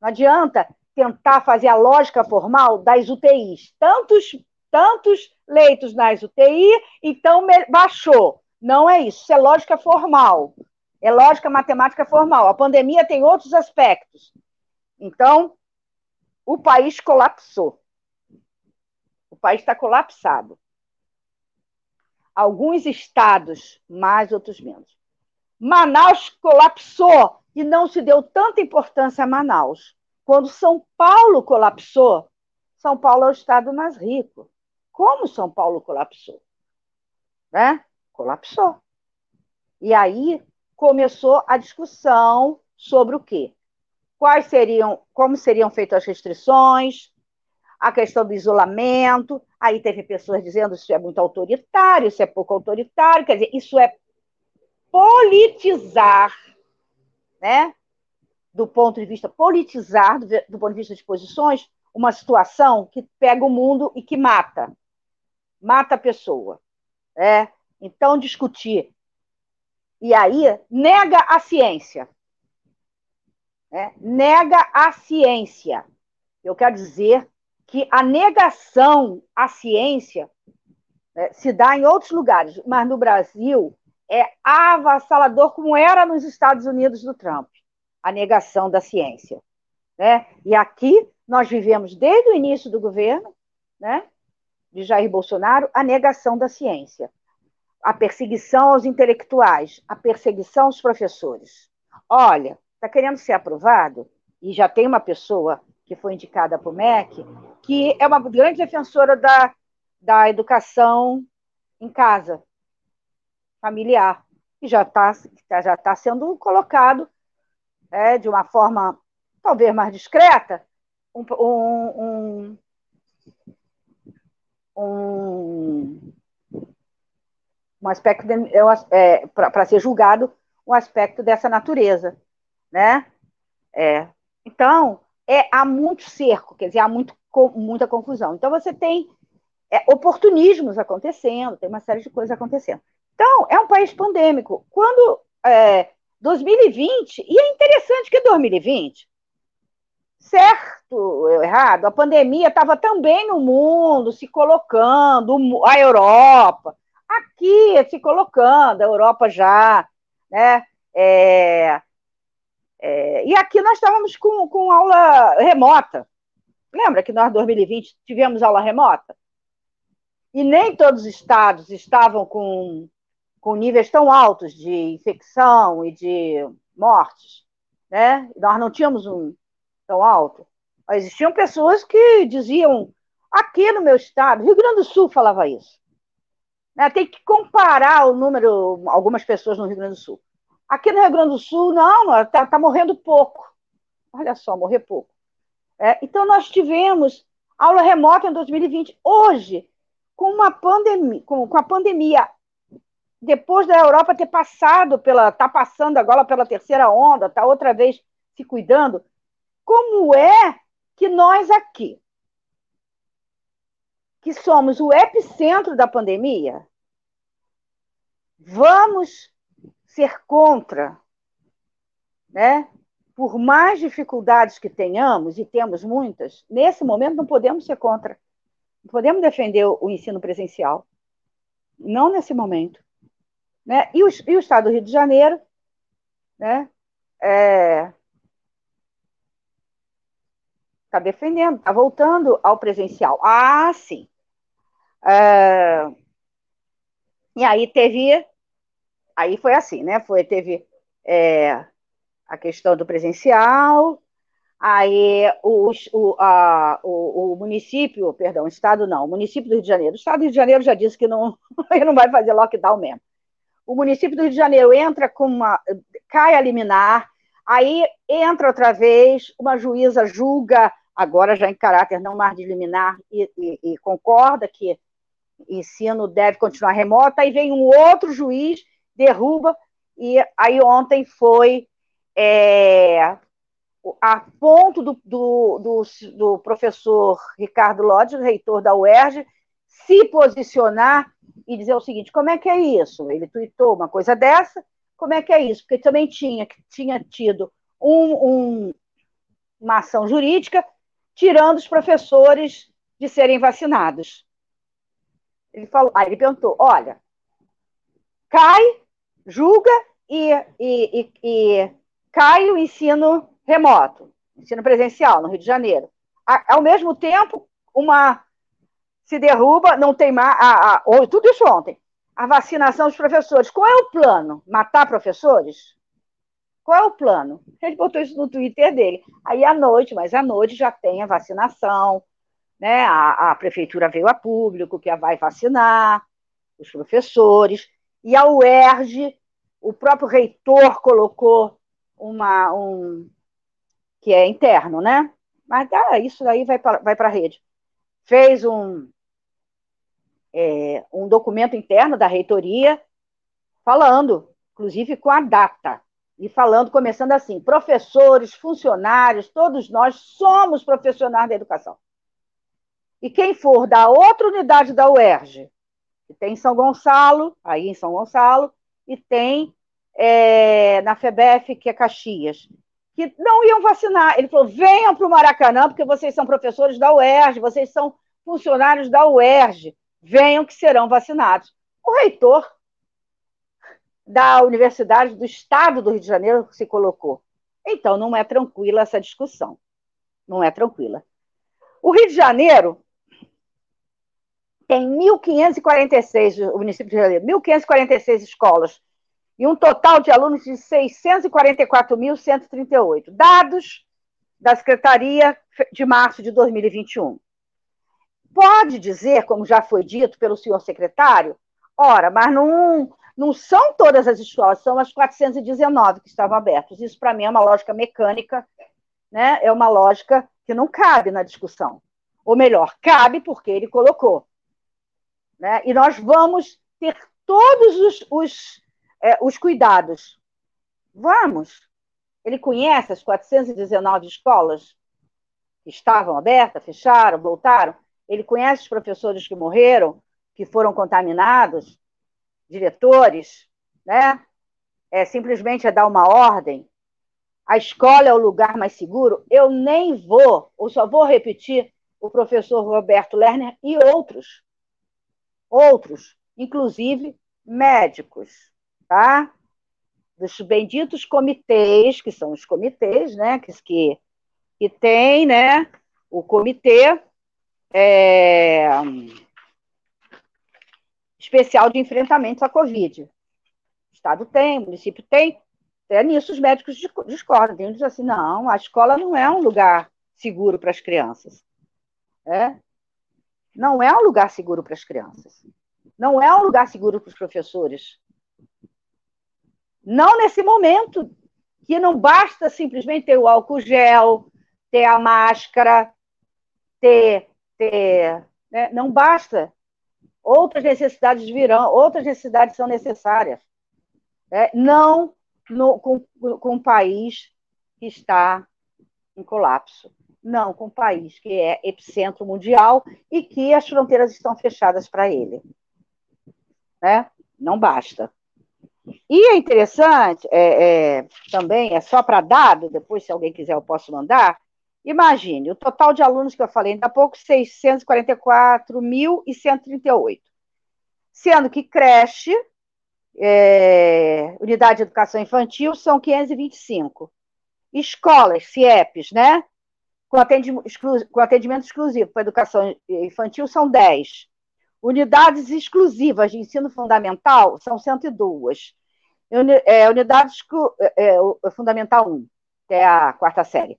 Não adianta tentar fazer a lógica formal das UTIs. Tantos tantos leitos nas UTI, então baixou. Não é isso, isso é lógica formal. É lógica matemática formal. A pandemia tem outros aspectos. Então, o país colapsou. O país está colapsado. Alguns estados mais, outros menos. Manaus colapsou e não se deu tanta importância a Manaus. Quando São Paulo colapsou, São Paulo é o estado mais rico. Como São Paulo colapsou? Né? Colapsou. E aí começou a discussão sobre o quê? Quais seriam, como seriam feitas as restrições, a questão do isolamento. Aí teve pessoas dizendo isso é muito autoritário, isso é pouco autoritário, quer dizer, isso é politizar, né? Do ponto de vista politizar, do, ponto de vista de posições, uma situação que pega o mundo e que mata mata a pessoa. É? Então, discutir. E aí, nega a ciência. É? Nega a ciência. Eu quero dizer que a negação à ciência né, se dá em outros lugares, mas no Brasil é avassalador, como era nos Estados Unidos do Trump, a negação da ciência. Né? E aqui nós vivemos desde o início do governo, né? de Jair Bolsonaro a negação da ciência, a perseguição aos intelectuais, a perseguição aos professores. Olha, está querendo ser aprovado, e já tem uma pessoa que foi indicada para o MEC, que é uma grande defensora da, da educação em casa, familiar, e já está já tá sendo colocado é, de uma forma talvez mais discreta, um, um, um, um aspecto é, para ser julgado um aspecto dessa natureza, né? É. Então é, há muito cerco, quer dizer, há muito, muita confusão. Então você tem é, oportunismos acontecendo, tem uma série de coisas acontecendo. Então é um país pandêmico. Quando é, 2020 e é interessante que 2020 certo ou errado, a pandemia estava também no mundo, se colocando, a Europa, aqui se colocando, a Europa já, né? É, é, e aqui nós estávamos com, com aula remota. Lembra que nós, em 2020, tivemos aula remota? E nem todos os estados estavam com, com níveis tão altos de infecção e de mortes. Né? Nós não tínhamos um tão alto. Existiam pessoas que diziam, aqui no meu estado, Rio Grande do Sul falava isso. Né? Tem que comparar o número, algumas pessoas no Rio Grande do Sul. Aqui no Rio Grande do Sul, não, está tá morrendo pouco. Olha só, morrer pouco. É, então, nós tivemos aula remota em 2020. Hoje, com, uma pandemia, com, com a pandemia, depois da Europa ter passado pela. está passando agora pela terceira onda, está outra vez se cuidando, como é que nós aqui, que somos o epicentro da pandemia, vamos ser contra, né? Por mais dificuldades que tenhamos, e temos muitas, nesse momento não podemos ser contra. Não podemos defender o ensino presencial. Não nesse momento. Né? E, o, e o Estado do Rio de Janeiro né? É, está defendendo, está voltando ao presencial. Ah, sim. É, e aí teve, aí foi assim, né? Foi, teve é, a questão do presencial, aí o, o, a, o, o, município, perdão, o estado não, o município do Rio de Janeiro, o estado do Rio de Janeiro já disse que não, <laughs> não vai fazer lockdown mesmo. O município do Rio de Janeiro entra com uma, cai a liminar, aí entra outra vez, uma juíza julga agora já em caráter não mais de liminar, e, e, e concorda que ensino deve continuar remoto, aí vem um outro juiz, derruba, e aí ontem foi é, a ponto do, do, do, do professor Ricardo Lodge, reitor da UERJ, se posicionar e dizer o seguinte: como é que é isso? Ele tuitou uma coisa dessa, como é que é isso? Porque também tinha, tinha tido um, um, uma ação jurídica tirando os professores de serem vacinados. Ele falou, aí ele perguntou: olha, cai, julga e, e, e, e cai o ensino remoto, ensino presencial no Rio de Janeiro. Ao mesmo tempo, uma se derruba, não tem mais. A, a, tudo isso ontem. A vacinação dos professores. Qual é o plano? Matar professores? Qual é o plano? <laughs> Ele botou isso no Twitter dele. Aí à noite, mas à noite já tem a vacinação, né? A, a prefeitura veio a público que vai vacinar os professores, e a UERJ, o próprio reitor colocou uma um que é interno, né? Mas ah, isso aí vai para vai a rede. Fez um é, um documento interno da reitoria falando, inclusive com a data e falando, começando assim: professores, funcionários, todos nós somos profissionais da educação. E quem for da outra unidade da UERJ, que tem em São Gonçalo, aí em São Gonçalo, e tem é, na FEBEF, que é Caxias, que não iam vacinar. Ele falou: venham para o Maracanã, porque vocês são professores da UERJ, vocês são funcionários da UERJ, venham que serão vacinados. O reitor da Universidade do Estado do Rio de Janeiro se colocou. Então, não é tranquila essa discussão. Não é tranquila. O Rio de Janeiro tem 1.546, o município de Janeiro, 1.546 escolas e um total de alunos de 644.138. Dados da Secretaria de março de 2021. Pode dizer, como já foi dito pelo senhor secretário, ora, mas não, não são todas as escolas, são as 419 que estavam abertas. Isso, para mim, é uma lógica mecânica, né? é uma lógica que não cabe na discussão. Ou melhor, cabe porque ele colocou. Né? E nós vamos ter todos os, os, é, os cuidados. Vamos. Ele conhece as 419 escolas que estavam abertas, fecharam, voltaram. Ele conhece os professores que morreram, que foram contaminados, diretores, né? É simplesmente é dar uma ordem. A escola é o lugar mais seguro. Eu nem vou, ou só vou repetir o professor Roberto Lerner e outros, outros, inclusive médicos, tá? Dos benditos comitês, que são os comitês, né? Que, que, que tem, né? O comitê é, especial de enfrentamento à Covid. O Estado tem, o município tem. Até nisso os médicos discordam. Tem dizem assim, não, a escola não é um lugar seguro para as crianças. É? Não é um lugar seguro para as crianças. Não é um lugar seguro para os professores. Não nesse momento, que não basta simplesmente ter o álcool gel, ter a máscara, ter. ter né? Não basta. Outras necessidades virão, outras necessidades são necessárias. É, não no, com, com um país que está em colapso. Não, com um país que é epicentro mundial e que as fronteiras estão fechadas para ele. Né? Não basta. E é interessante, é, é, também, é só para dado, depois, se alguém quiser, eu posso mandar. Imagine, o total de alunos que eu falei ainda há pouco, 644.138. Sendo que creche, é, unidade de educação infantil, são 525. Escolas, CIEPs, né? Com atendimento, exclu, com atendimento exclusivo para educação infantil são 10. Unidades exclusivas de ensino fundamental são 102. Uni, é, unidade é, é, fundamental 1, até a quarta série.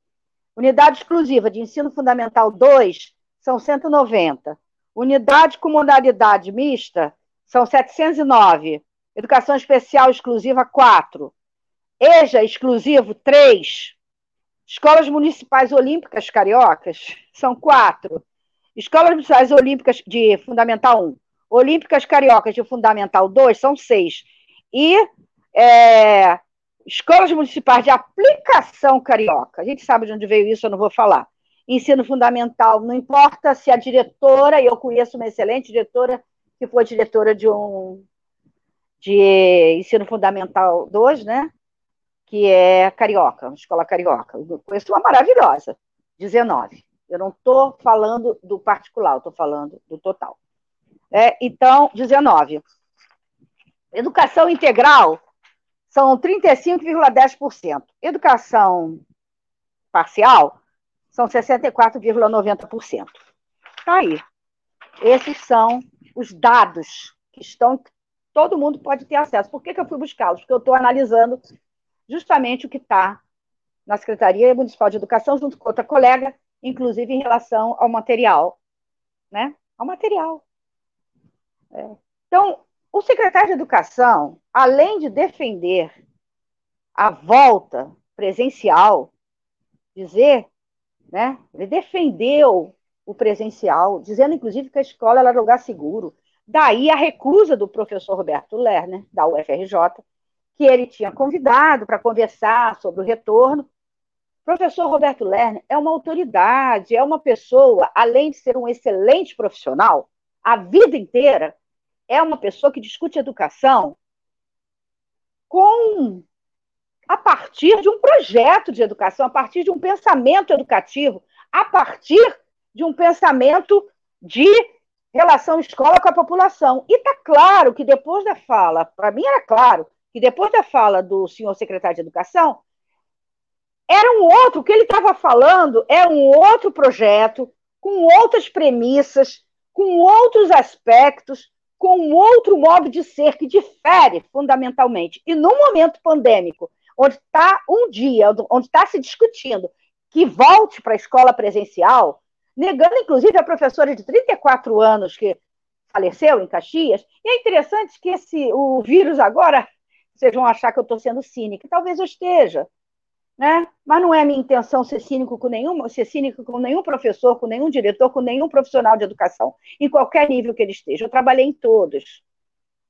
Unidade exclusiva de ensino fundamental 2 são 190. Unidade com modalidade mista são 709. Educação especial exclusiva 4. EJA exclusivo 3. Escolas Municipais Olímpicas Cariocas são quatro. Escolas Municipais Olímpicas de Fundamental 1, Olímpicas Cariocas de Fundamental 2 são seis. E é, escolas municipais de aplicação carioca, a gente sabe de onde veio isso, eu não vou falar. Ensino fundamental, não importa se a diretora, e eu conheço uma excelente diretora, que foi diretora de um de ensino fundamental 2, né? Que é carioca, escola carioca. Eu conheço uma maravilhosa, 19. Eu não estou falando do particular, estou falando do total. É, então, 19. Educação integral são 35,10%. Educação parcial são 64,90%. Está aí. Esses são os dados que estão, todo mundo pode ter acesso. Por que, que eu fui buscá-los? Porque eu estou analisando justamente o que está na Secretaria Municipal de Educação, junto com outra colega, inclusive em relação ao material, né? Ao material. É. Então, o secretário de Educação, além de defender a volta presencial, dizer, né? Ele defendeu o presencial, dizendo inclusive que a escola era lugar seguro. Daí a recusa do professor Roberto Lerner, da UFRJ, que ele tinha convidado para conversar sobre o retorno. O professor Roberto Lerner é uma autoridade, é uma pessoa, além de ser um excelente profissional, a vida inteira, é uma pessoa que discute educação com a partir de um projeto de educação, a partir de um pensamento educativo, a partir de um pensamento de relação escola com a população. E está claro que depois da fala, para mim era claro, que depois da fala do senhor secretário de Educação, era um outro, o que ele estava falando é um outro projeto, com outras premissas, com outros aspectos, com outro modo de ser que difere fundamentalmente. E no momento pandêmico, onde está um dia, onde está se discutindo que volte para a escola presencial, negando inclusive a professora de 34 anos que faleceu em Caxias, e é interessante que esse, o vírus agora vocês vão achar que eu estou sendo cínica. Talvez eu esteja, né? Mas não é minha intenção ser cínico com nenhum, ser cínico com nenhum professor, com nenhum diretor, com nenhum profissional de educação, em qualquer nível que ele esteja. Eu trabalhei em todos.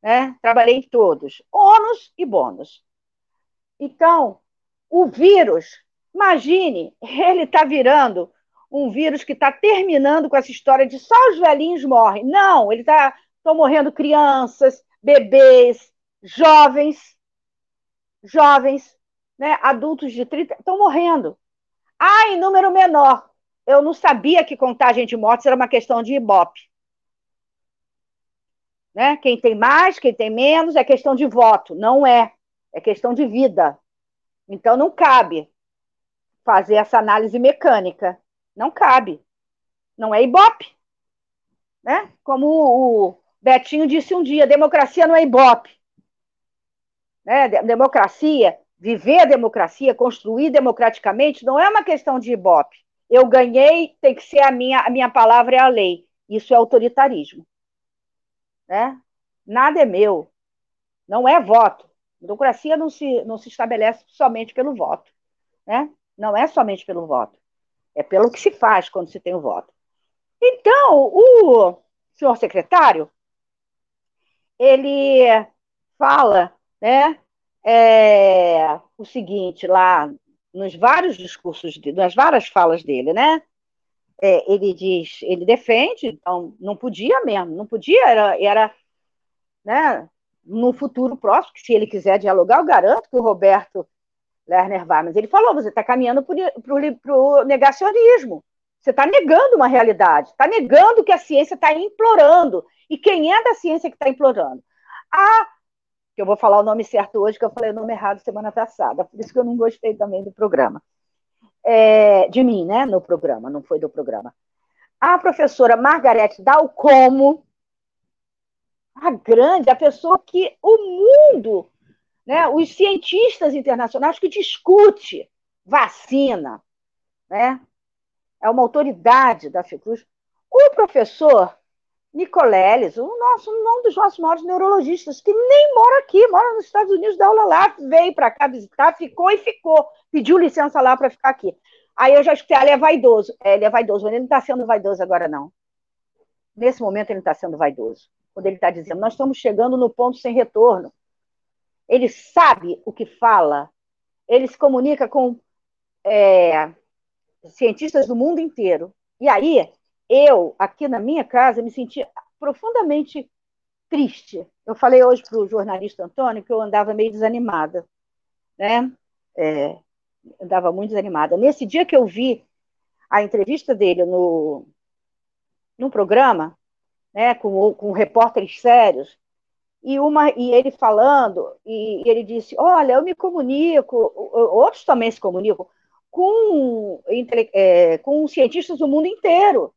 né? Trabalhei em todos, ônus e bônus. Então, o vírus, imagine, <laughs> ele está virando um vírus que está terminando com essa história de só os velhinhos morrem. Não, ele está estão morrendo crianças, bebês, jovens, jovens, né, adultos de 30, estão morrendo. Ah, em número menor. Eu não sabia que contagem de mortes era uma questão de Ibope. Né? Quem tem mais, quem tem menos, é questão de voto. Não é. É questão de vida. Então não cabe fazer essa análise mecânica. Não cabe. Não é Ibope. Né? Como o Betinho disse um dia: democracia não é Ibope. Né? Democracia, viver a democracia, construir democraticamente, não é uma questão de Ibope. Eu ganhei, tem que ser a minha, a minha palavra é a lei. Isso é autoritarismo. Né? Nada é meu. Não é voto. Democracia não se, não se estabelece somente pelo voto. Né? Não é somente pelo voto. É pelo que se faz quando se tem o voto. Então, o senhor secretário, ele fala né, é, o seguinte lá nos vários discursos, nas várias falas dele, né? É, ele diz, ele defende, então não podia mesmo, não podia, era, era né, no futuro próximo, que se ele quiser dialogar, eu garanto que o Roberto Lerner vai, mas ele falou, você está caminhando para o negacionismo, você está negando uma realidade, está negando que a ciência está implorando, e quem é da ciência que está implorando? Ah, que eu vou falar o nome certo hoje, que eu falei o nome errado semana passada, por isso que eu não gostei também do programa. É, de mim, né, no programa, não foi do programa. A professora Margarete Dalcomo, a grande, a pessoa que o mundo, né, os cientistas internacionais que discute vacina, né, é uma autoridade da Fiocruz. O professor Nicoleles, o nosso, um dos nossos maiores neurologistas, que nem mora aqui, mora nos Estados Unidos, dá aula lá, veio para cá visitar, ficou e ficou, pediu licença lá para ficar aqui. Aí eu já escutei, ah, ele é vaidoso. É, ele é vaidoso, ele não está sendo vaidoso agora, não. Nesse momento ele não está sendo vaidoso. Quando ele está dizendo, nós estamos chegando no ponto sem retorno. Ele sabe o que fala, ele se comunica com é, cientistas do mundo inteiro. E aí, eu, aqui na minha casa, me senti profundamente triste. Eu falei hoje para o jornalista Antônio que eu andava meio desanimada, né? É, andava muito desanimada. Nesse dia que eu vi a entrevista dele no, no programa, né, com, com repórteres sérios, e, uma, e ele falando, e, e ele disse: Olha, eu me comunico, outros também se comunicam, com, é, com cientistas do mundo inteiro.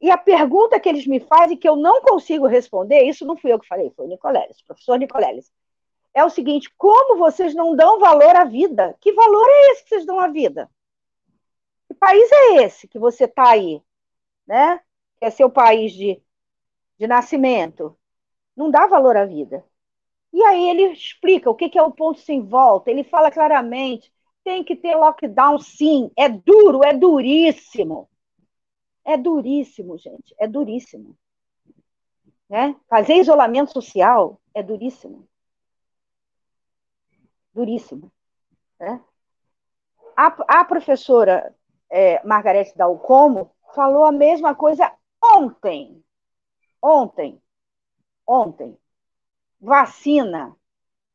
E a pergunta que eles me fazem, que eu não consigo responder, isso não fui eu que falei, foi o Nicoleles, professor Nicoleles, é o seguinte: como vocês não dão valor à vida? Que valor é esse que vocês dão à vida? Que país é esse que você está aí? Né? Que é seu país de, de nascimento. Não dá valor à vida. E aí ele explica o que é o ponto sem volta. Ele fala claramente: tem que ter lockdown, sim. É duro, é duríssimo. É duríssimo, gente, é duríssimo. Né? Fazer isolamento social é duríssimo. Duríssimo. Né? A, a professora é, Margarete Dalcomo falou a mesma coisa ontem. Ontem. Ontem. Vacina.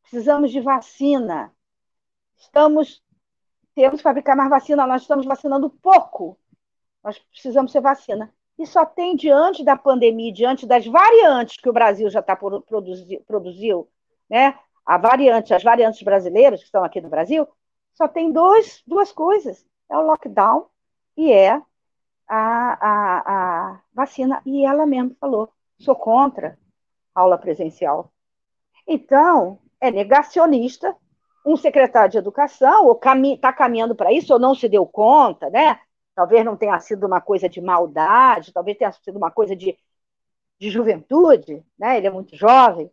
Precisamos de vacina. Estamos. Temos que fabricar mais vacina. Nós estamos vacinando pouco. Nós precisamos ser vacina. E só tem, diante da pandemia, diante das variantes que o Brasil já está produzi, produziu, né? A variante, as variantes brasileiras que estão aqui no Brasil, só tem dois, duas coisas: é o lockdown e é a, a, a vacina. E ela mesma falou: sou contra aula presencial. Então, é negacionista um secretário de educação, ou está cami tá caminhando para isso, ou não se deu conta, né? Talvez não tenha sido uma coisa de maldade, talvez tenha sido uma coisa de, de juventude, né? Ele é muito jovem.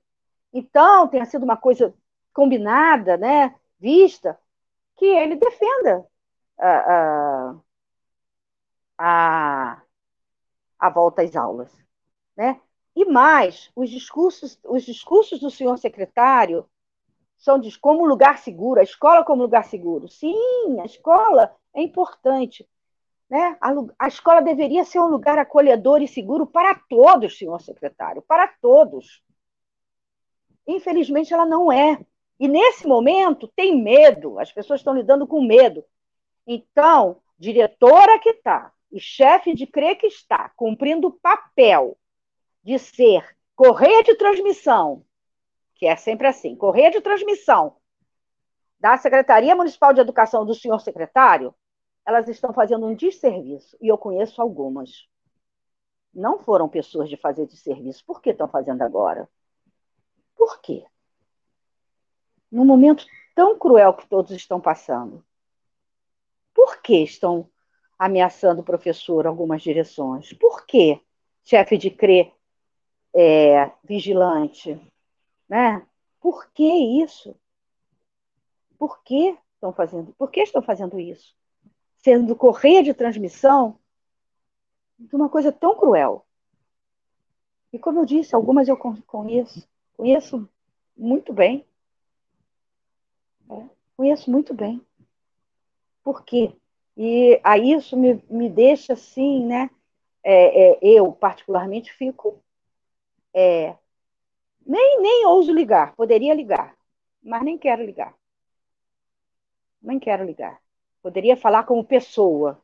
Então, tenha sido uma coisa combinada, né? Vista, que ele defenda a, a, a, a volta às aulas, né? E mais, os discursos, os discursos do senhor secretário são de como lugar seguro, a escola como lugar seguro. Sim, a escola é importante. Né? A, a escola deveria ser um lugar acolhedor e seguro para todos, senhor secretário, para todos. Infelizmente, ela não é. E nesse momento tem medo, as pessoas estão lidando com medo. Então, diretora que está e chefe de CRE que está cumprindo o papel de ser correia de transmissão, que é sempre assim, correia de transmissão da Secretaria Municipal de Educação do senhor secretário, elas estão fazendo um desserviço, e eu conheço algumas. Não foram pessoas de fazer desserviço. Por que estão fazendo agora? Por quê? Num momento tão cruel que todos estão passando. Por que estão ameaçando o professor algumas direções? Por que chefe de CRE é, vigilante? Né? Por que isso? Por que estão fazendo? Por que estão fazendo isso? Sendo correia de transmissão de uma coisa tão cruel. E como eu disse, algumas eu conheço, conheço muito bem. É, conheço muito bem. Por quê? E aí isso me, me deixa assim, né? É, é, eu, particularmente, fico. É, nem, nem ouso ligar, poderia ligar, mas nem quero ligar. Nem quero ligar. Poderia falar como pessoa,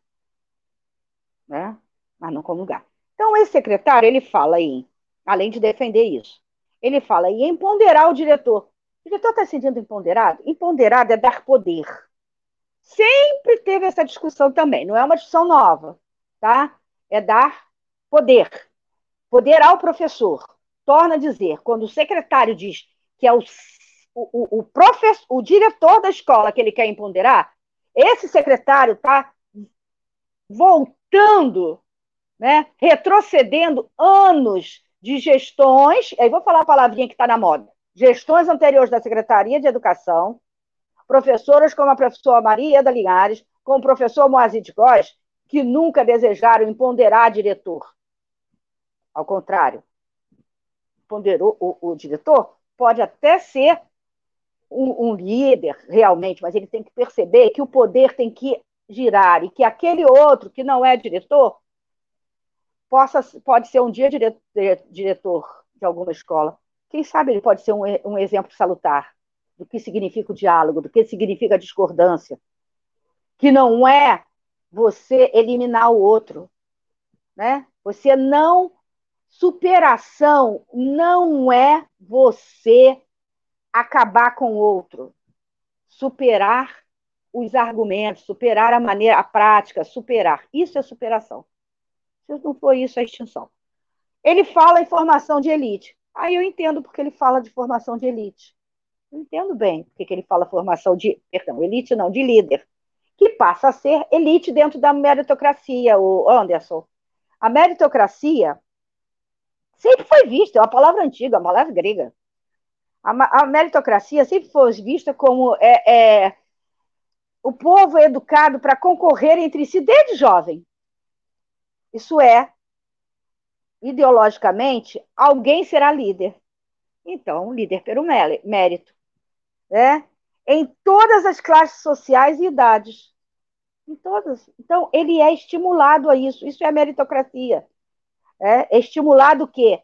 né? mas não como lugar. Então, esse secretário, ele fala aí, além de defender isso, ele fala em empoderar o diretor. O diretor está se sentindo empoderado? Empoderado é dar poder. Sempre teve essa discussão também, não é uma discussão nova, tá? É dar poder. Poder ao professor. Torna a dizer, quando o secretário diz que é o, o, o, professor, o diretor da escola que ele quer empoderar, esse secretário está voltando, né, retrocedendo anos de gestões, aí vou falar a palavrinha que está na moda, gestões anteriores da Secretaria de Educação, professoras como a professora Maria da Linhares, como o professor Moazir de Góes, que nunca desejaram empoderar diretor. Ao contrário, ponderou o, o diretor pode até ser um, um, líder realmente, mas ele tem que perceber que o poder tem que girar e que aquele outro que não é diretor possa pode ser um dia diretor, diretor de alguma escola. Quem sabe ele pode ser um, um exemplo salutar do que significa o diálogo, do que significa a discordância, que não é você eliminar o outro, né? Você não superação não é você acabar com o outro, superar os argumentos, superar a maneira, a prática, superar. Isso é superação. Se não for isso, é extinção. Ele fala em formação de elite. Aí eu entendo porque ele fala de formação de elite. Eu entendo bem porque ele fala formação de, perdão, elite não, de líder, que passa a ser elite dentro da meritocracia, o Anderson. A meritocracia sempre foi vista, é uma palavra antiga, uma palavra grega. A, a meritocracia sempre foi vista como é, é o povo é educado para concorrer entre si desde jovem. Isso é, ideologicamente, alguém será líder. Então, líder pelo mérito. Né? Em todas as classes sociais e idades. Em todas. Então, ele é estimulado a isso. Isso é a meritocracia. É, é estimulado o quê?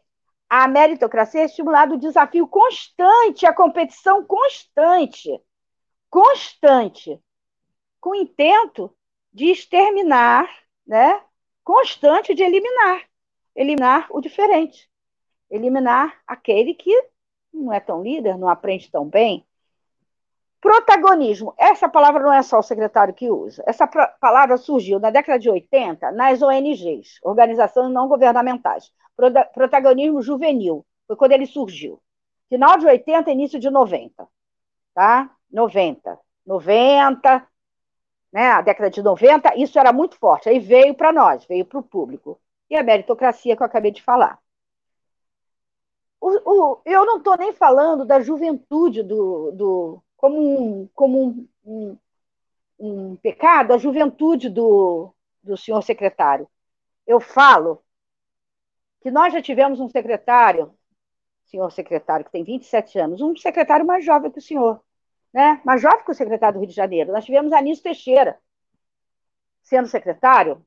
A meritocracia é estimulado o desafio constante, a competição constante. Constante. Com o intento de exterminar, né? Constante de eliminar. Eliminar o diferente. Eliminar aquele que não é tão líder, não aprende tão bem, Protagonismo. Essa palavra não é só o secretário que usa. Essa palavra surgiu na década de 80 nas ONGs, organizações não governamentais. Protagonismo juvenil. Foi quando ele surgiu. Final de 80, início de 90. Tá? 90. 90, né? A década de 90, isso era muito forte. Aí veio para nós, veio para o público. E a meritocracia que eu acabei de falar. O, o, eu não estou nem falando da juventude do, do como um, como um, um, um pecado a juventude do, do senhor secretário. Eu falo que nós já tivemos um secretário, senhor secretário, que tem 27 anos, um secretário mais jovem que o senhor, né? mais jovem que o secretário do Rio de Janeiro. Nós tivemos Anísio Teixeira, sendo secretário,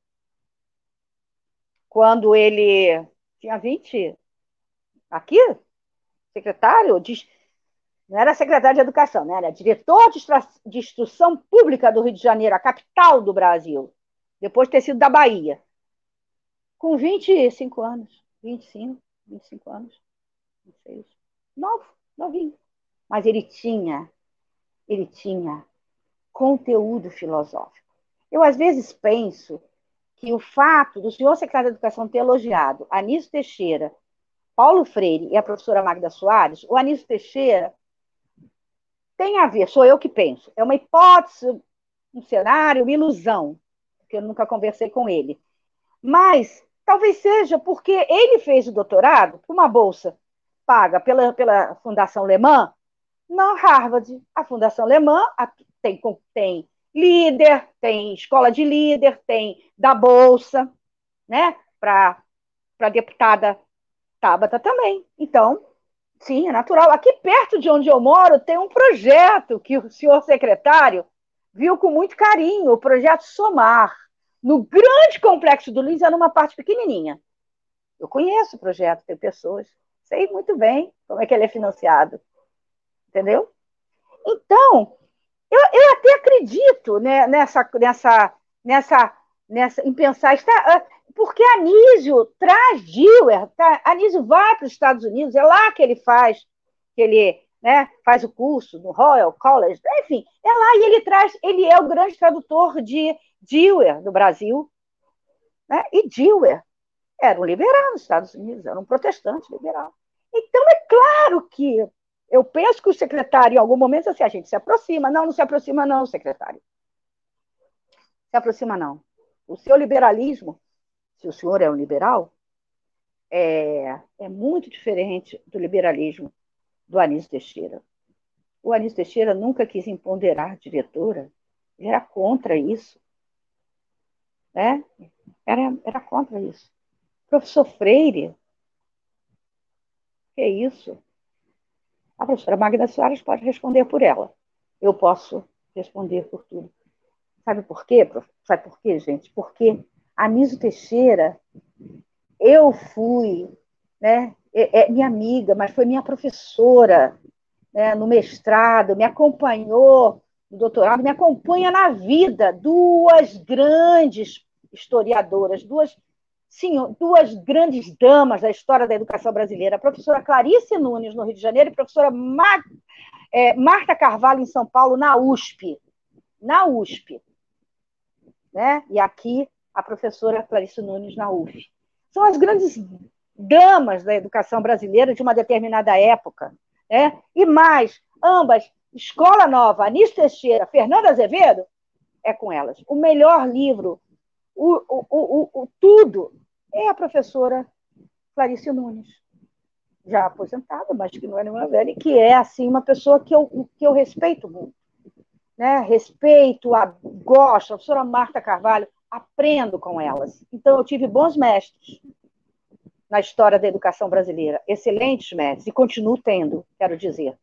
quando ele tinha 20. Aqui? Secretário? Não era secretário de Educação, né? era diretor de Instrução Pública do Rio de Janeiro, a capital do Brasil, depois de ter sido da Bahia. Com 25 anos. 25, 25 anos. Não sei. Novo, novinho. Mas ele tinha, ele tinha conteúdo filosófico. Eu, às vezes, penso que o fato do senhor secretário de Educação ter elogiado Anísio Teixeira, Paulo Freire e a professora Magda Soares, o Anísio Teixeira tem a ver, sou eu que penso, é uma hipótese, um cenário, uma ilusão, porque eu nunca conversei com ele. Mas talvez seja porque ele fez o doutorado com uma bolsa paga pela, pela Fundação Alemã na Harvard. A Fundação Alemã tem, tem líder, tem escola de líder, tem da Bolsa, né? Para a deputada Tabata também. Então, sim, é natural. Aqui perto de onde eu moro tem um projeto que o senhor secretário viu com muito carinho, o projeto Somar. No grande complexo do Lins, era numa parte pequenininha. Eu conheço o projeto, tem pessoas, sei muito bem como é que ele é financiado. Entendeu? Então, eu, eu até acredito né, nessa, nessa, nessa, nessa, em pensar, está, ah, porque Anísio traz Dewar, tá? Anísio vai para os Estados Unidos, é lá que ele faz, que ele né, faz o curso no Royal College, enfim, é lá e ele traz, ele é o grande tradutor de Dewar no Brasil, né? e Dewar era um liberal nos Estados Unidos, era um protestante liberal. Então, é claro que eu penso que o secretário, em algum momento, assim, a gente se aproxima. Não, não se aproxima, não, secretário. Se aproxima, não. O seu liberalismo, se o senhor é um liberal, é, é muito diferente do liberalismo do Anísio Teixeira. O Anísio Teixeira nunca quis empoderar diretora, ele era contra isso. Né? Era, era contra isso. Professor Freire, que é isso? A professora Magda Soares pode responder por ela. Eu posso responder por tudo. Sabe por quê? Sabe por quê, gente? Porque a Niso Teixeira, eu fui, né? É, é, minha amiga, mas foi minha professora né, no mestrado, me acompanhou no doutorado, me acompanha na vida. Duas grandes historiadoras, duas sim, duas grandes damas da história da educação brasileira, a professora Clarice Nunes, no Rio de Janeiro, e a professora Ma é, Marta Carvalho, em São Paulo, na USP. Na USP. Né? E aqui, a professora Clarice Nunes, na UF. São as grandes damas da educação brasileira de uma determinada época. Né? E mais, ambas, Escola Nova, Anísio Teixeira, Fernanda Azevedo, é com elas. O melhor livro o, o, o, o, tudo é a professora Clarice Nunes, já aposentada, mas que não é nenhuma velha, e que é, assim, uma pessoa que eu, que eu respeito muito. Né? Respeito, a, gosto, a professora Marta Carvalho, aprendo com elas. Então, eu tive bons mestres na história da educação brasileira, excelentes mestres, e continuo tendo, quero dizer.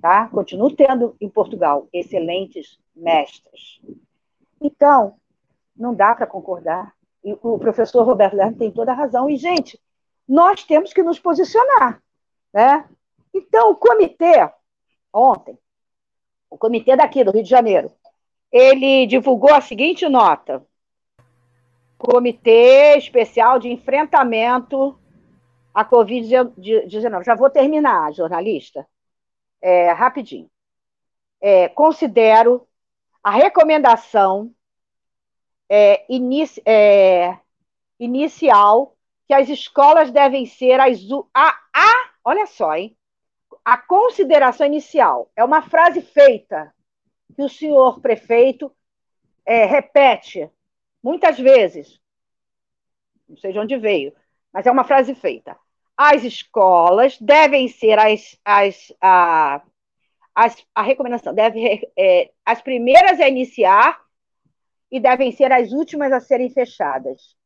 Tá? Continuo tendo em Portugal excelentes mestres. Então, não dá para concordar. E o professor Roberto Lerner tem toda a razão. E, gente, nós temos que nos posicionar. Né? Então, o comitê, ontem, o comitê daqui do Rio de Janeiro, ele divulgou a seguinte nota: Comitê Especial de Enfrentamento à Covid-19. Já vou terminar, jornalista. É, rapidinho. É, considero a recomendação é, inici, é, inicial que as escolas devem ser as. A, a, olha só, hein? A consideração inicial é uma frase feita que o senhor prefeito é, repete muitas vezes. Não sei de onde veio, mas é uma frase feita. As escolas devem ser as, as, a, as, a recomendação, deve, é, as primeiras a iniciar e devem ser as últimas a serem fechadas.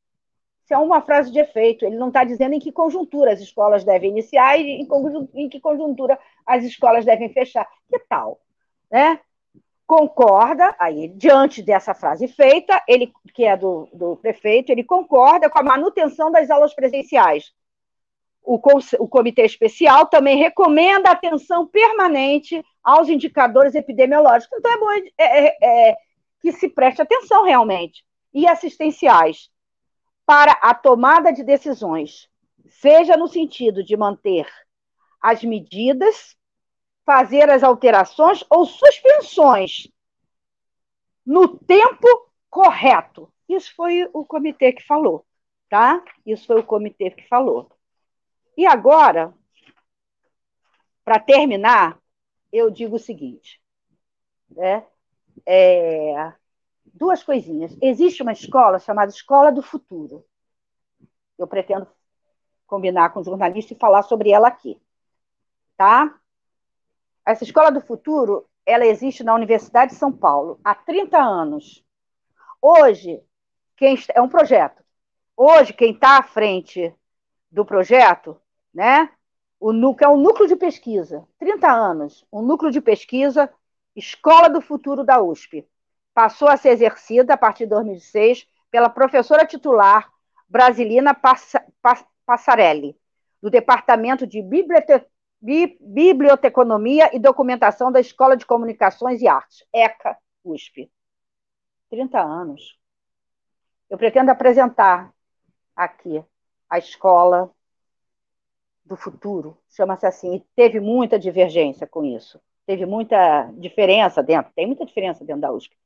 Isso é uma frase de efeito. Ele não está dizendo em que conjuntura as escolas devem iniciar e em que conjuntura as escolas devem fechar. Que tal? Né? Concorda, aí, diante dessa frase feita, ele, que é do, do prefeito, ele concorda com a manutenção das aulas presenciais. O, o comitê especial também recomenda atenção permanente aos indicadores epidemiológicos. Então, é bom é, é, é, que se preste atenção realmente. E assistenciais para a tomada de decisões, seja no sentido de manter as medidas, fazer as alterações ou suspensões no tempo correto. Isso foi o comitê que falou, tá? Isso foi o comitê que falou. E agora, para terminar, eu digo o seguinte, né? É, duas coisinhas. Existe uma escola chamada Escola do Futuro. Eu pretendo combinar com o jornalista e falar sobre ela aqui. Tá? Essa Escola do Futuro, ela existe na Universidade de São Paulo há 30 anos. Hoje, quem é um projeto. Hoje, quem está à frente do projeto, né? O núcleo é um núcleo de pesquisa, 30 anos, um núcleo de pesquisa, Escola do Futuro da USP passou a ser exercida, a partir de 2006, pela professora titular Brasilina Passarelli, do Departamento de Bibliote... Biblioteconomia e Documentação da Escola de Comunicações e Artes, ECA, USP. 30 anos. Eu pretendo apresentar aqui a escola do futuro, chama-se assim, e teve muita divergência com isso. Teve muita diferença dentro, tem muita diferença dentro da USP.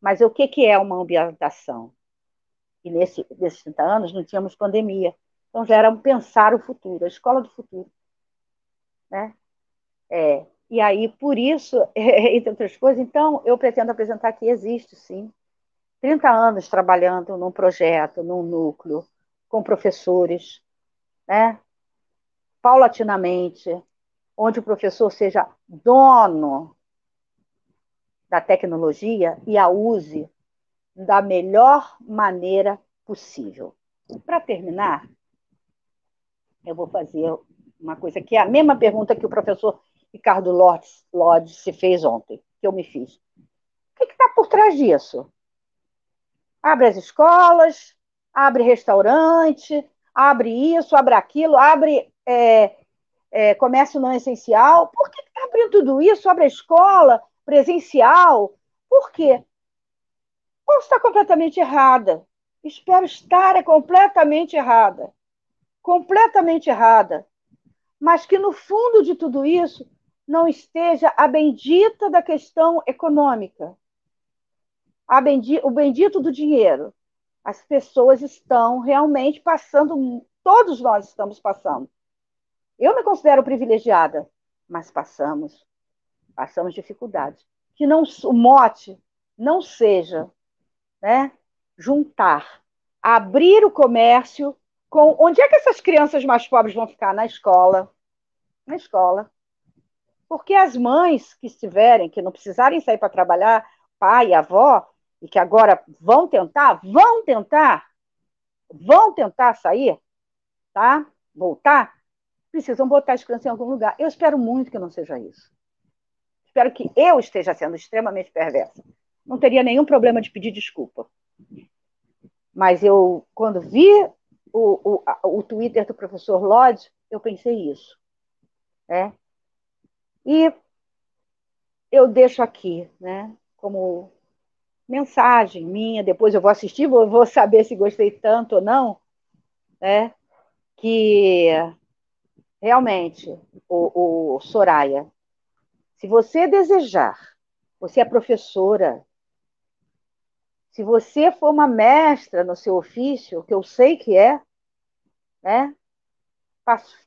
Mas o que, que é uma ambientação? E nesse, nesses 30 anos não tínhamos pandemia. Então já era um pensar o futuro, a escola do futuro. Né? É, e aí, por isso, <laughs> entre outras coisas, então, eu pretendo apresentar que existe, sim, 30 anos trabalhando num projeto, num núcleo, com professores, né? Paulatinamente, onde o professor seja dono da tecnologia e a use da melhor maneira possível. Para terminar, eu vou fazer uma coisa que é a mesma pergunta que o professor Ricardo Lodge se fez ontem, que eu me fiz. O que está por trás disso? Abre as escolas, abre restaurante, abre isso, abre aquilo, abre é, é, comércio não essencial. Por que está abrindo tudo isso? Abre a escola, presencial. Por quê? Posso estar completamente errada. Espero estar completamente errada. Completamente errada. Mas que no fundo de tudo isso não esteja a bendita da questão econômica. Bendi o bendito do dinheiro. As pessoas estão realmente passando, todos nós estamos passando. Eu me considero privilegiada, mas passamos passamos dificuldades. Que não o mote não seja né, juntar, abrir o comércio com onde é que essas crianças mais pobres vão ficar na escola, na escola. Porque as mães que estiverem, que não precisarem sair para trabalhar, pai avó, e que agora vão tentar, vão tentar, vão tentar sair, tá? Voltar, precisam botar as crianças em algum lugar. Eu espero muito que não seja isso. Espero que eu esteja sendo extremamente perversa. Não teria nenhum problema de pedir desculpa. Mas eu, quando vi o, o, o Twitter do professor Lodge, eu pensei isso. Né? E eu deixo aqui, né, como mensagem minha, depois eu vou assistir, vou, vou saber se gostei tanto ou não, né, que realmente o, o Soraya se você desejar, você é professora, se você for uma mestra no seu ofício, que eu sei que é, né?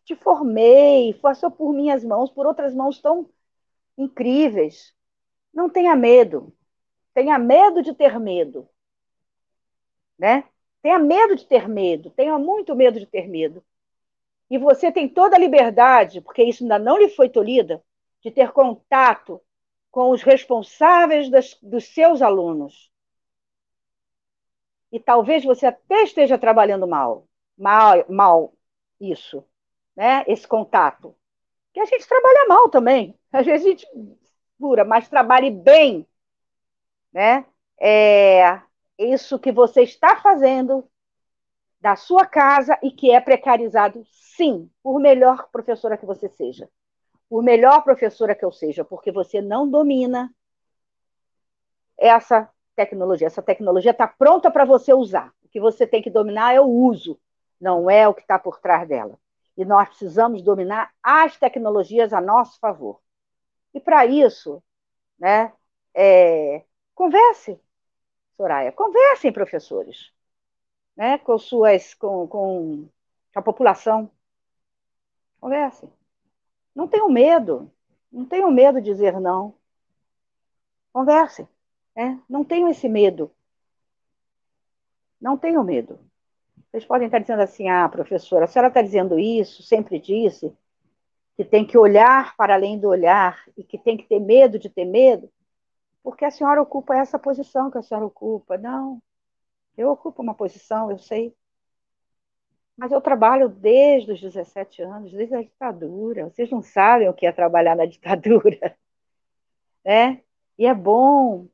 Te formei, passou por minhas mãos, por outras mãos tão incríveis. Não tenha medo. Tenha medo de ter medo. Né? Tenha medo de ter medo. Tenha muito medo de ter medo. E você tem toda a liberdade, porque isso ainda não lhe foi tolhida, de ter contato com os responsáveis das, dos seus alunos. e talvez você até esteja trabalhando mal, mal, mal isso, né? Esse contato. Que a gente trabalha mal também. <laughs> Às vezes a gente dura, mas trabalhe bem, né? É isso que você está fazendo da sua casa e que é precarizado, sim, por melhor professora que você seja. Por melhor professora que eu seja, porque você não domina essa tecnologia. Essa tecnologia está pronta para você usar. O que você tem que dominar é o uso, não é o que está por trás dela. E nós precisamos dominar as tecnologias a nosso favor. E para isso, né, é, converse, Soraya, conversem, professores, né, com suas, com, com a população. Conversem. Não tenham medo, não tenham medo de dizer não. Conversem. Né? Não tenham esse medo. Não tenham medo. Vocês podem estar dizendo assim, ah, professora, a senhora está dizendo isso, sempre disse, que tem que olhar para além do olhar e que tem que ter medo de ter medo, porque a senhora ocupa essa posição que a senhora ocupa. Não, eu ocupo uma posição, eu sei. Mas eu trabalho desde os 17 anos, desde a ditadura. Vocês não sabem o que é trabalhar na <laughs> ditadura. Né? E é bom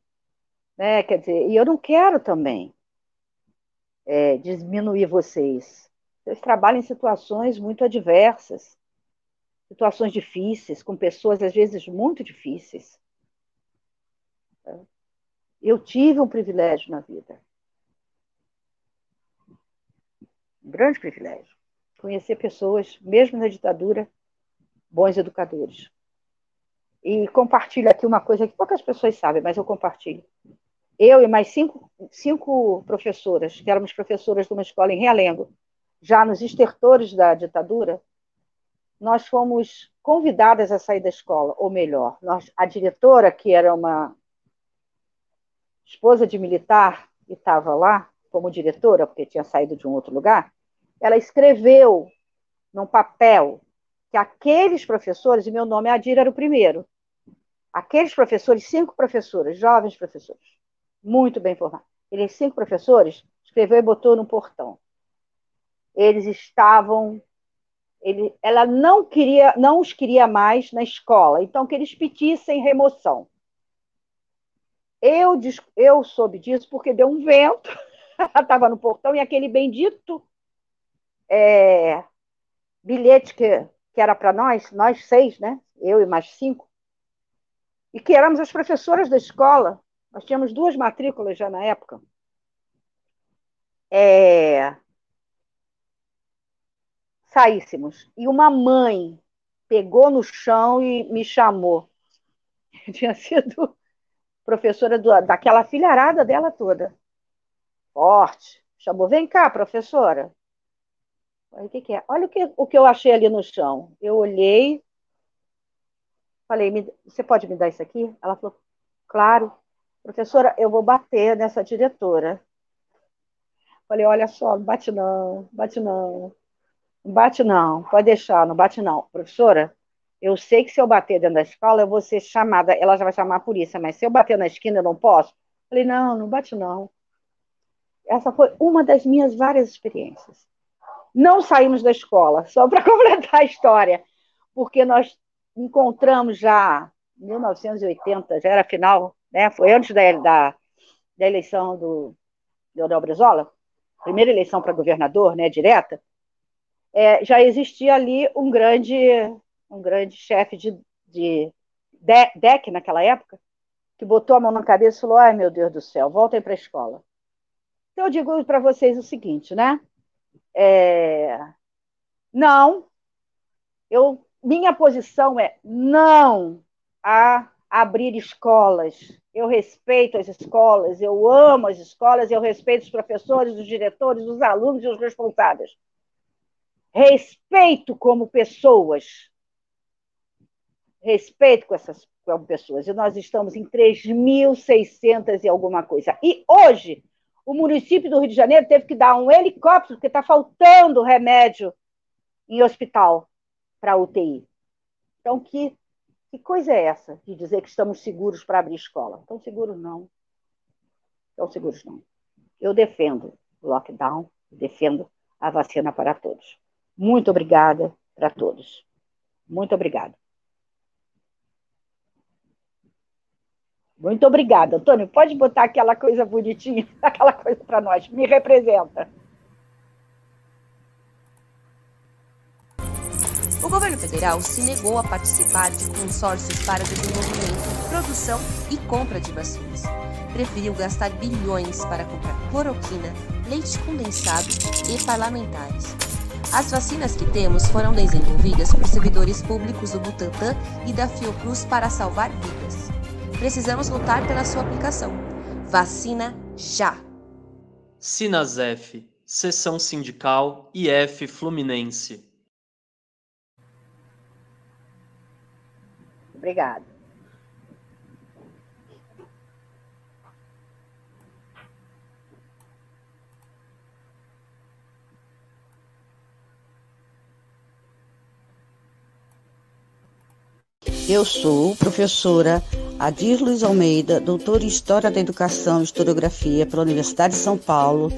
né? Quer dizer, e eu não quero também é, diminuir vocês. Vocês trabalham em situações muito adversas, situações difíceis, com pessoas às vezes muito difíceis. Eu tive um privilégio na vida. Um grande privilégio. Conhecer pessoas, mesmo na ditadura, bons educadores. E compartilho aqui uma coisa que poucas pessoas sabem, mas eu compartilho eu e mais cinco, cinco professoras, que éramos professoras de uma escola em Realengo, já nos estertores da ditadura, nós fomos convidadas a sair da escola, ou melhor, nós, a diretora, que era uma esposa de militar e estava lá como diretora, porque tinha saído de um outro lugar, ela escreveu num papel que aqueles professores, e meu nome é Adira, era o primeiro, aqueles professores, cinco professores, jovens professores, muito bem formado. Eles, cinco professores, escreveu e botou no portão. Eles estavam. Ele, ela não queria, não os queria mais na escola, então que eles pedissem remoção. Eu, eu soube disso porque deu um vento, <laughs> <laughs> estava no portão, e aquele bendito é, bilhete que, que era para nós, nós seis, né? Eu e mais cinco, e que éramos as professoras da escola, nós tínhamos duas matrículas já na época. É... Saíssemos. E uma mãe pegou no chão e me chamou. <laughs> tinha sido professora do, daquela filharada dela toda. Forte. Chamou, vem cá, professora. o que, que é? Olha o que, o que eu achei ali no chão. Eu olhei, falei, você pode me dar isso aqui? Ela falou, claro professora, eu vou bater nessa diretora. Falei, olha só, não bate não, bate não, não bate não, pode deixar, não bate não. Professora, eu sei que se eu bater dentro da escola, eu vou ser chamada, ela já vai chamar a polícia, mas se eu bater na esquina, eu não posso? Falei, não, não bate não. Essa foi uma das minhas várias experiências. Não saímos da escola, <laughs> só para completar a história, porque nós encontramos já, em 1980, já era final né? Foi antes da, da, da eleição do Leonel Brizola, primeira eleição para governador, né, direta, é, já existia ali um grande, um grande chefe de, de, de DEC naquela época, que botou a mão na cabeça e falou: ai meu Deus do céu, voltem para a escola. Então eu digo para vocês o seguinte, né? É, não, eu, minha posição é não a abrir escolas. Eu respeito as escolas, eu amo as escolas, eu respeito os professores, os diretores, os alunos e os responsáveis. Respeito como pessoas. Respeito com essas pessoas. E nós estamos em 3.600 e alguma coisa. E hoje, o município do Rio de Janeiro teve que dar um helicóptero, porque está faltando remédio em hospital para UTI. Então, que que coisa é essa de dizer que estamos seguros para abrir escola? Tão seguros não. Tão seguros não. Eu defendo o lockdown, defendo a vacina para todos. Muito obrigada para todos. Muito obrigada. Muito obrigada. Antônio, pode botar aquela coisa bonitinha, <laughs> aquela coisa para nós. Me representa. O governo federal se negou a participar de consórcios para desenvolvimento, produção e compra de vacinas. Preferiu gastar bilhões para comprar cloroquina, leite condensado e parlamentares. As vacinas que temos foram desenvolvidas por servidores públicos do Butantan e da Fiocruz para salvar vidas. Precisamos lutar pela sua aplicação. Vacina já! Sinasef, Seção Sindical IF Fluminense. Obrigada. Eu sou professora Adir Luiz Almeida, doutora em História da Educação e Historiografia pela Universidade de São Paulo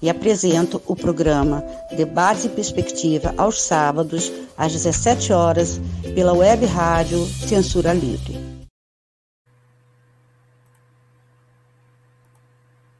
e apresento o programa Debate e Perspectiva aos sábados, às 17 horas, pela web rádio Censura Livre.